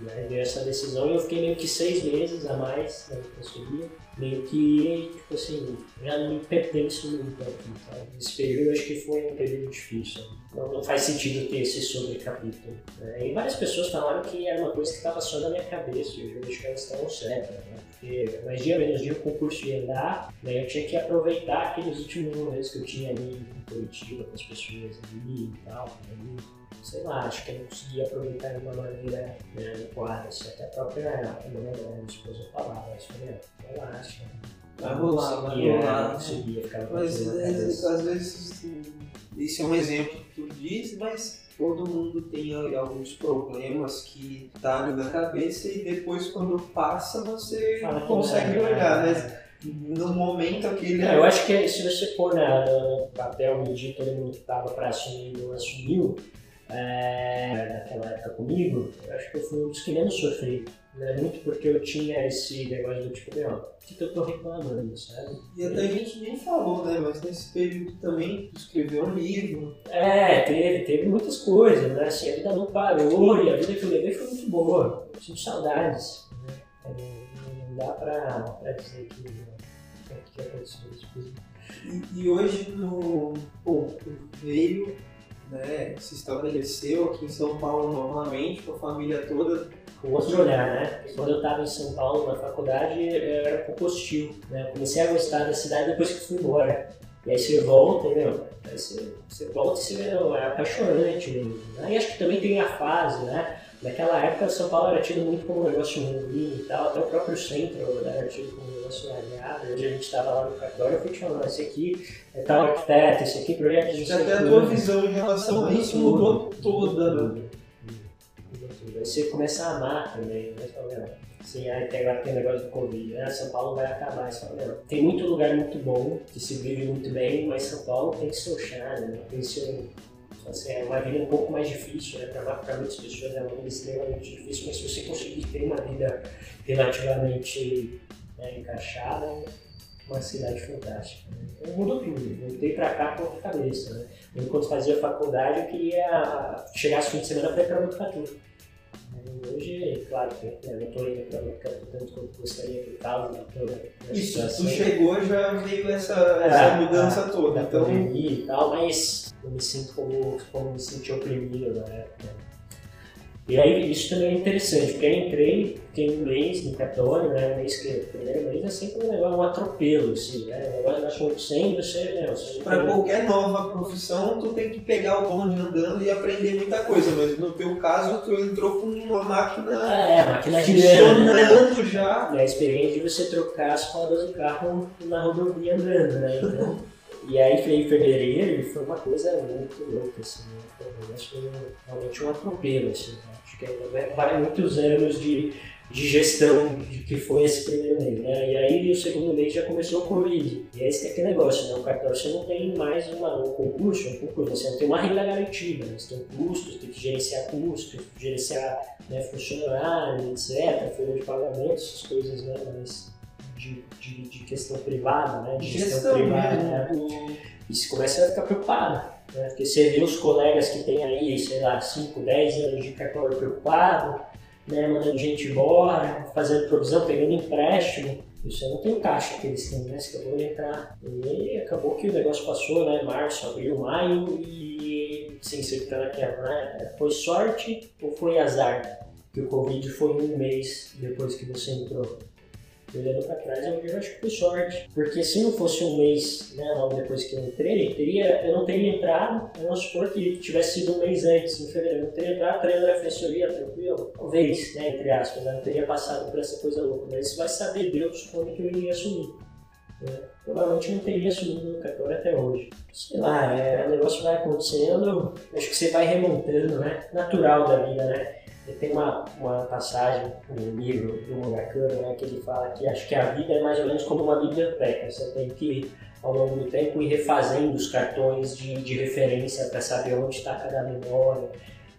Né? Deu essa decisão e eu fiquei meio que seis meses a mais na defensoria meio que, tipo assim, já não me pertence muito aqui, tá? Esse período acho que foi um período difícil. Não, não faz sentido ter esse sobrecapítulo. Né? E várias pessoas falaram que era uma coisa que estava só na minha cabeça, e eu acho que elas estavam certas, né? Porque mais dia menos dia o concurso ia andar, né? eu tinha que aproveitar aqueles últimos momentos que eu tinha ali em Curitiba com as pessoas ali e tal, ali sei lá, acho que eu não conseguia aproveitar de uma maneira né, adequada. Assim, até a própria minha, minha esposa falava, isso falei, relaxa. Vai rolar, vai rolar. Não conseguia, ficava Mas é, às vezes isso é um exemplo que tu diz, mas todo mundo tem alguns problemas que tá na cabeça e depois quando passa você Fala consegue é, olhar, né? no momento aquele. É, eu acho que se você pôr na, no papel medir todo mundo que estava para assumir não assumiu, é, naquela época comigo, eu acho que eu fui um dos que menos sofri. Né? Muito porque eu tinha esse negócio do tipo, meu, o que, que eu tô reclamando, sabe? E até a gente nem falou, né? Mas nesse período também escreveu um livro. É, teve, teve muitas coisas, né? Assim, a vida não parou e a vida que eu levei foi muito boa. Eu sinto saudades. Né? Não, não dá pra, pra dizer que, que aconteceu isso. E, e hoje no. Pô, veio né, se estabeleceu aqui em São Paulo novamente, com a família toda. Com outro olhar, né? Quando eu estava em São Paulo na faculdade, eu era um pouco hostil. Né? comecei a gostar da cidade depois que fui embora. E aí você volta, entendeu? Aí você, você volta e você é apaixonante mesmo. Né? E acho que também tem a fase, né? Naquela época, São Paulo era tido muito como um negócio ruim e tal, até o próprio centro era tido como um negócio largado. Hoje a gente estava lá no cartório, eu fui te esse aqui é tal arquiteto, esse aqui é projeto de Até a tua visão em relação a isso mudou toda. Né? Aí você começa a amar também, né? Sim, aí tem, agora tem o negócio do Covid, né? São Paulo vai acabar. Você fala, tem muito lugar muito bom, que se vive muito bem, mas São Paulo tem seu charme, né? tem seu Assim, é uma vida um pouco mais difícil, né? Para muitas pessoas é uma vida extremamente difícil, mas se você conseguir ter uma vida relativamente né, encaixada, é uma cidade fantástica. Né? Então mudou tudo. Voltei para cá com a cabeça. Né? Quando fazia faculdade, eu queria chegar esse fim de semana para ir para Botucatu. Hoje, claro que né, não estou indo para Botucatu tanto quanto gostaria por causa de toda Isso, tu chegou já veio essa, essa é, mudança a, toda. então... e tal, mas eu me sinto como, como me senti oprimido na época. E aí isso também é interessante, porque eu entrei, fiquei um mês no cartório, né? Mês que o primeiro mês é sempre um negócio, um atropelo, assim, né? O negócio vai acontecendo, você, né? Você Para qualquer nova profissão, tu tem que pegar o bonde andando e aprender muita coisa, mas no teu caso, tu entrou com uma máquina. É, a máquina funcionando já. É a experiência de você trocar as rodas do carro na rodovia andando, né? Então. E aí em fevereiro e foi uma coisa muito louca, assim, né? Acho que realmente um atropelo, assim, né? acho que ainda vai muitos anos de, de gestão que foi esse primeiro mês, né? E aí o segundo mês já começou o Covid. E você tem aquele negócio, né? O cartório você não tem mais uma, um concurso, um concurso, você não tem uma renda garantida, né? você tem custos, tem que gerenciar custos, gerenciar né, funcionário, etc., folha de pagamento, essas coisas, né? Mas de, de, de questão privada, né? De gestão, gestão privada, né? E você começa a ficar preocupado. Né? Porque você vê os colegas que tem aí, sei lá, 5, 10 anos de cartório preocupado, né? mandando gente embora, fazendo provisão, pegando empréstimo. Isso não tem caixa que eles têm, né? Você acabou de entrar. E acabou que o negócio passou, né? Março, abril, maio e sim, você está naquela, né? Foi sorte ou foi azar? Que o Covid foi um mês depois que você entrou olhando para trás, eu acho que sorte. Porque se não fosse um mês, né, logo depois que eu entrei, teria, eu não teria entrado, vamos supor que tivesse sido um mês antes, em fevereiro, eu não teria entrado treinando na defensoria, tranquilo, talvez, né, entre aspas, né, não teria passado por essa coisa louca, mas vai saber Deus quando que eu iria assumir. Né? Provavelmente não teria assumido no cartório até hoje. Sei lá, é, o negócio vai acontecendo, acho que você vai remontando, né? Natural da vida, né? Tem uma, uma passagem no livro do Murakami né, que ele fala que acho que a vida é mais ou menos como uma biblioteca. Você tem que, ao longo do tempo, ir refazendo os cartões de, de referência para saber onde está cada memória.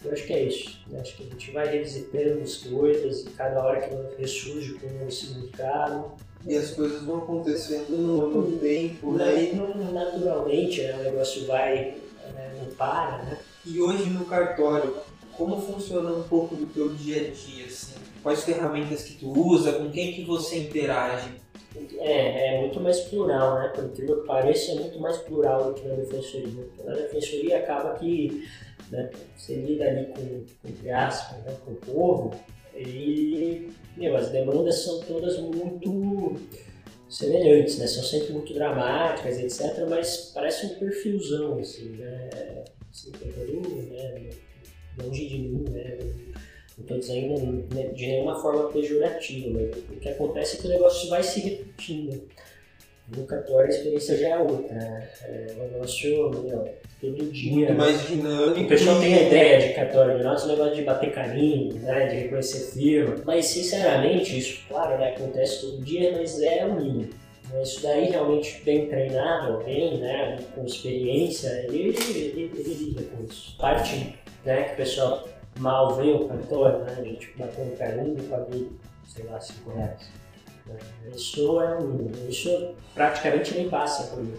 Eu acho que é isso. Eu acho que a gente vai revisitando as coisas e cada hora que ressurge com um significado. E as coisas vão acontecendo no, no tempo, né? Naturalmente, né? o negócio vai, né? não para, né? E hoje no cartório, como funciona um pouco do teu dia a dia, assim? Quais ferramentas que tu usa, com quem que você interage? É, é muito mais plural, né? Por incrível que pareça, é muito mais plural do que na defensoria. Porque na defensoria acaba que né, você lida ali com, com aspas, né, com o povo, e meu, as demandas são todas muito semelhantes, né? São sempre muito dramáticas, etc. Mas parece um perfilzão, assim, né? Assim, né? Longe de mim, né? Não estou dizendo né, de nenhuma forma pejorativa, mas o que acontece é que o negócio vai se repetindo. No cartório a experiência já é outra. Né? É um negócio, meu, todo dia. Muito mais dinâmico. O pessoal tem a ideia de cartório, nosso negócio de bater carinho, né, de reconhecer firma. Mas sinceramente, isso, claro, né, acontece todo dia, mas é o mínimo. Isso daí realmente bem treinado, alguém, né, com experiência, ele, ele, ele lida com isso. Parte né, que o pessoal mal vê o cartório, né? A gente batendo carinho e paguei, sei lá, 5 reais. Né? Isso é um. Isso praticamente nem passa por mim.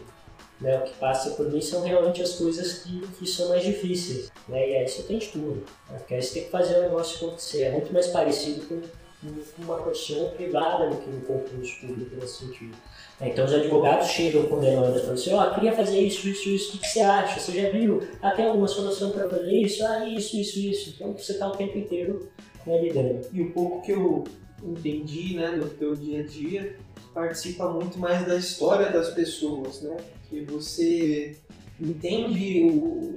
Né? O que passa por mim são realmente as coisas que, que são mais difíceis. Né? E aí você tem de tudo. Né? Porque aí você tem que fazer o negócio acontecer. É muito mais parecido com uma profissão privada do que um concurso público nesse sentido. Então os advogados chegam com demandas para você, ó, oh, queria fazer isso, isso, isso, o que você acha? Você já viu? Ah, tem alguma solução para fazer isso? Ah, isso, isso, isso. Então você está o tempo inteiro né, lidando. E o pouco que eu entendi né, no teu dia a dia, participa muito mais da história das pessoas, né? Que você entende o,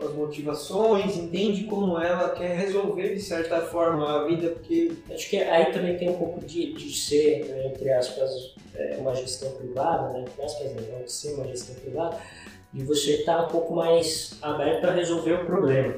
as motivações, entende como ela quer resolver de certa forma a vida, porque acho que aí também tem um pouco de, de ser, né, entre aspas, é, uma gestão privada, né, aspas, não, de ser uma gestão privada, de você estar um pouco mais aberto a resolver o problema.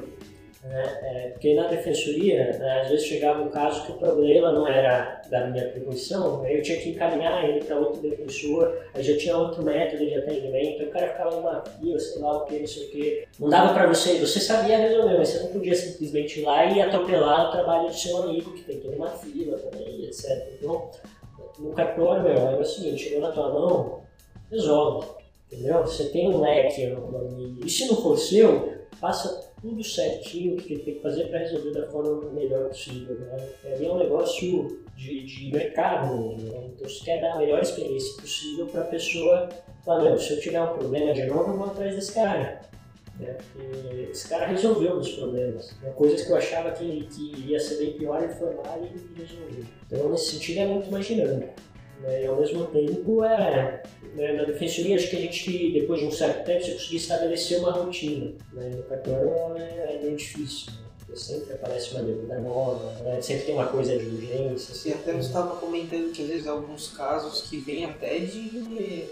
Né? É, porque na defensoria, né, às vezes chegava um caso que o problema não era da minha atribuição, aí eu tinha que encaminhar ele para outro defensor, aí já tinha outro método de atendimento, o cara ficava numa fila, sei lá o que, não sei o que. Não dava para você, você sabia resolver, mas você não podia simplesmente ir lá e atropelar o trabalho do seu amigo, que tem toda uma fila também, etc. Então, no cartório, meu, é o seguinte, chegou na tua mão, resolve. Entendeu? Você tem um leque no amigo. E se não for seu, faça tudo certinho que ele tem que fazer para resolver da forma melhor possível. Né? É, é um negócio de, de mercado Né? Então você quer dar a melhor experiência possível para a pessoa falar, meu, se eu tiver um problema de novo, eu vou atrás desse cara. Né? Esse cara resolveu meus problemas. Né? Coisas que eu achava que, que ia ser bem pior, ele foi lá e resolveu. Então, nesse sentido, é muito mais dinâmico. Né? E ao mesmo tempo, é, né, na defensoria, acho que a gente, depois de um certo tempo, você conseguir estabelecer uma rotina. Né? No cartório é, é bem difícil. Né? Sempre aparece uma demanda nova, né? sempre tem uma coisa de urgência. Assim, e até você estava comentando que às vezes alguns casos que vêm até de, de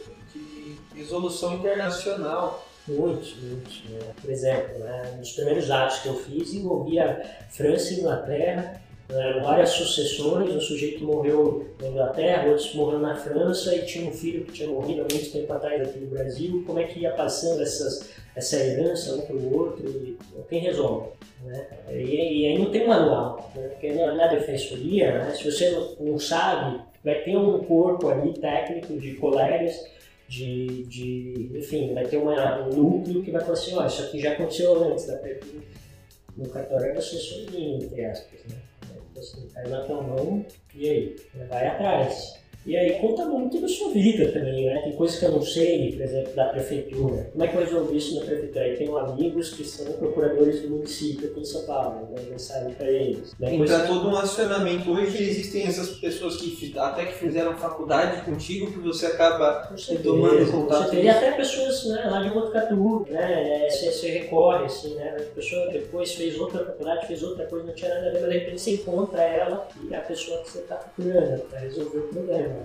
resolução internacional. Muitos, muitos. Né? Por exemplo, né, um dos primeiros atos que eu fiz envolvia França e Inglaterra eram várias sucessões, um sujeito morreu na Inglaterra, outro morreu na França e tinha um filho que tinha morrido há muito tempo atrás aqui no Brasil. Como é que ia passando essas, essa herança um para o outro? E, quem resolve? Né? E, e, aí não tem manual, né? porque na, na defensoria, né, se você não, não, sabe, vai ter um corpo ali técnico de colegas, de, de enfim, vai ter uma, um núcleo que vai falar assim, ó, isso aqui já aconteceu antes da no cartório é você sozinho, entre aspas, né? Você cai na tua mão e aí? Vai atrás. E aí conta muito da sua vida também, né? Tem coisas que eu não sei, por exemplo, da prefeitura. Como é que eu resolvi isso na prefeitura? Eu tenho amigos que são procuradores do município aqui em São Paulo, né? mensagem para eles. Né? Entra todo um acionamento. Hoje existem essas pessoas que até que fizeram faculdade contigo, que você acaba tomando contato. Você teria até pessoas né, lá de Botucatu, né? Você, você recorre, assim, né? A pessoa depois fez outra faculdade, fez outra coisa, não tinha nada a ver, mas de repente você encontra ela e é a pessoa que você está procurando para resolver o problema.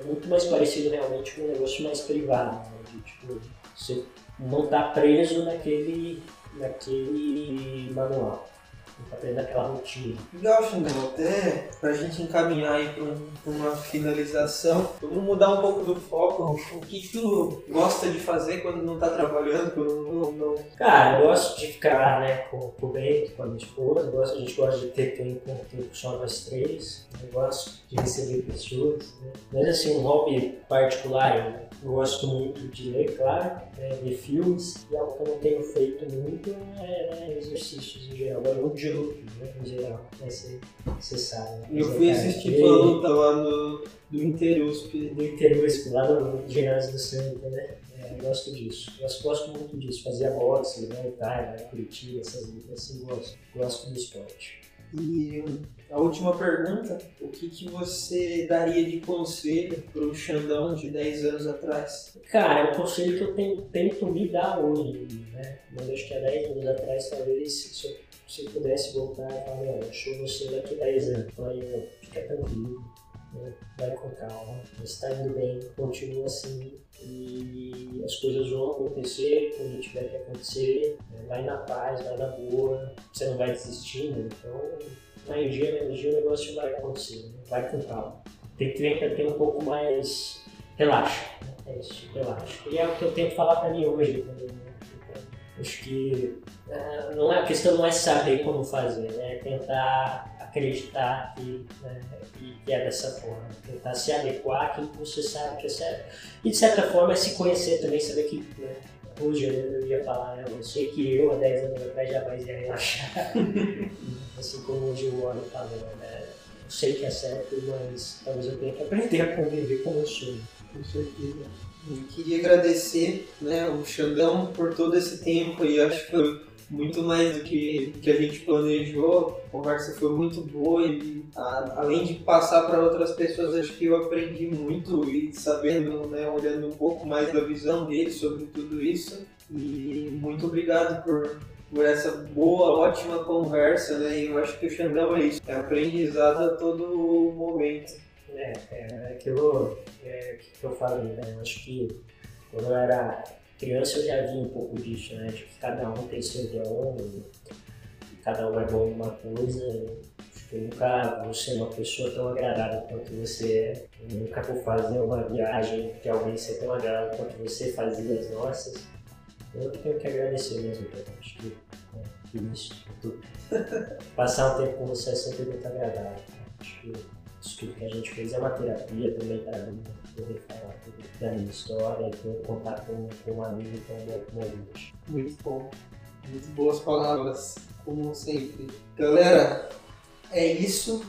É muito mais parecido realmente com um negócio mais privado, né? de tipo, você não estar tá preso naquele, naquele manual. Dentro daquela rotina. Legal, Xandão, até pra gente encaminhar aí pra, um- uma finalização, vamos mudar um pouco do foco. O que tu gosta de fazer quando não tá trabalhando, quando não, não Cara, eu gosto de ficar né, com, com o Bento, com a minha esposa, eu gosto, a gente gosta de ter tempo, tempo só nós três, eu gosto de receber pessoas, né? Mas assim, um hobby particular, eu gosto muito de ler, claro, né, ver filmes, e algo que eu não tenho feito muito é né, exercícios em geral, agora né, em geral, né, você, você sabe. Né? Eu fui assistir tua luta lá no, do Interusp. do interior, lá no ginásio do Santa, né? É, eu gosto disso. Eu gosto, muito disso. Fazia boxe, né? Itália? Curitiba, essas lutas, assim, gosto. Gosto do esporte. E a última pergunta, o que, que você daria de conselho pro Xandão de 10 anos atrás? Cara, é um conselho que eu tenho, tento me dar hoje, né? Mas acho que há 10 anos atrás, talvez, se eu, se pudesse voltar falar, olha, sou você daqui a 10 anos. Meu, fica tranquilo, né? vai com calma, você tá indo bem, continua assim e as coisas vão acontecer quando tiver que acontecer, né? vai na paz, vai na boa, você não vai desistindo, então na energia, na energia o negócio vai acontecer, né? vai com calma. Tem que ter, ter um pouco mais relaxa, né? é isso, relaxa. E é o que eu tento falar pra mim hoje também, né? Acho que ah, não é, a questão não é saber como fazer, né? é tentar acreditar que, né, que, que é dessa forma, tentar se adequar àquilo que você sabe que é certo. E de certa forma é se conhecer também, saber que né, hoje eu ia falar, né, eu sei que eu há 10 anos atrás jamais ia relaxar, assim como hoje o Warren falou, né? eu sei que é certo, mas talvez eu tenha que aprender a conviver com eu sou. Com certeza. Eu queria agradecer né, o Xandão por todo esse tempo e acho que foi muito mais do que, que a gente planejou. A conversa foi muito boa e a- além de passar para outras pessoas, acho que eu aprendi muito e sabendo, né, olhando um pouco mais da visão dele sobre tudo isso. E muito obrigado por, por essa boa, ótima conversa, né? E eu acho que o Xandão é isso, é aprendizado a todo momento. É, é aquilo é, que eu falei, né? Eu acho que quando eu era criança eu já vi um pouco disso, né? De que cada um tem seu dom, cada um é bom em uma coisa. Acho que eu nunca vou ser uma pessoa tão agradável quanto você é. Eu nunca vou fazer uma viagem que alguém seja tão agradável quanto você fazia as nossas. Eu tenho que agradecer mesmo, então, acho que é, que isso, tudo. Passar um tempo com você é sempre muito agradável. né? Acho que isso tudo que a gente fez é uma terapia também para mim, poder falar tudo da minha história, e poder contar com, com um amigo bom como a gente. Muito bom. Muito boas palavras, como sempre. Galera, é isso.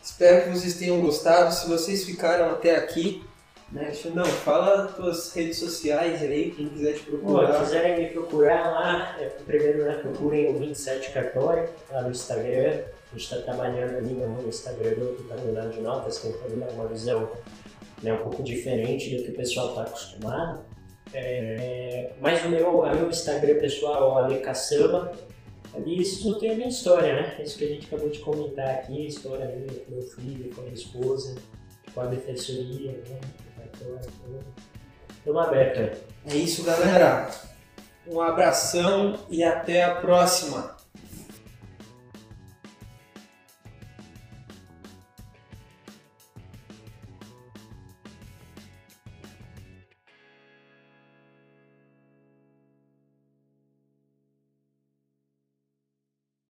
Espero que vocês tenham gostado. Se vocês ficaram até aqui, né? Não, fala as tuas redes sociais aí, quem quiser te procurar. quiserem me procurar lá, é, primeiro né, procurem o 27 Cartório lá no Instagram. A gente está trabalhando ali no Instagram do Comunidade de Notas, tentando dar uma visão né, um pouco diferente do que o pessoal está acostumado. É, mas o meu, o meu Instagram pessoal Ale Caçamba. Ali isso tem a minha história, né? Isso que a gente acabou de comentar aqui, a história minha com meu filho, com a minha esposa, com a defensoria, né? Estamos abertos. É isso, galera. Um abração e até a próxima.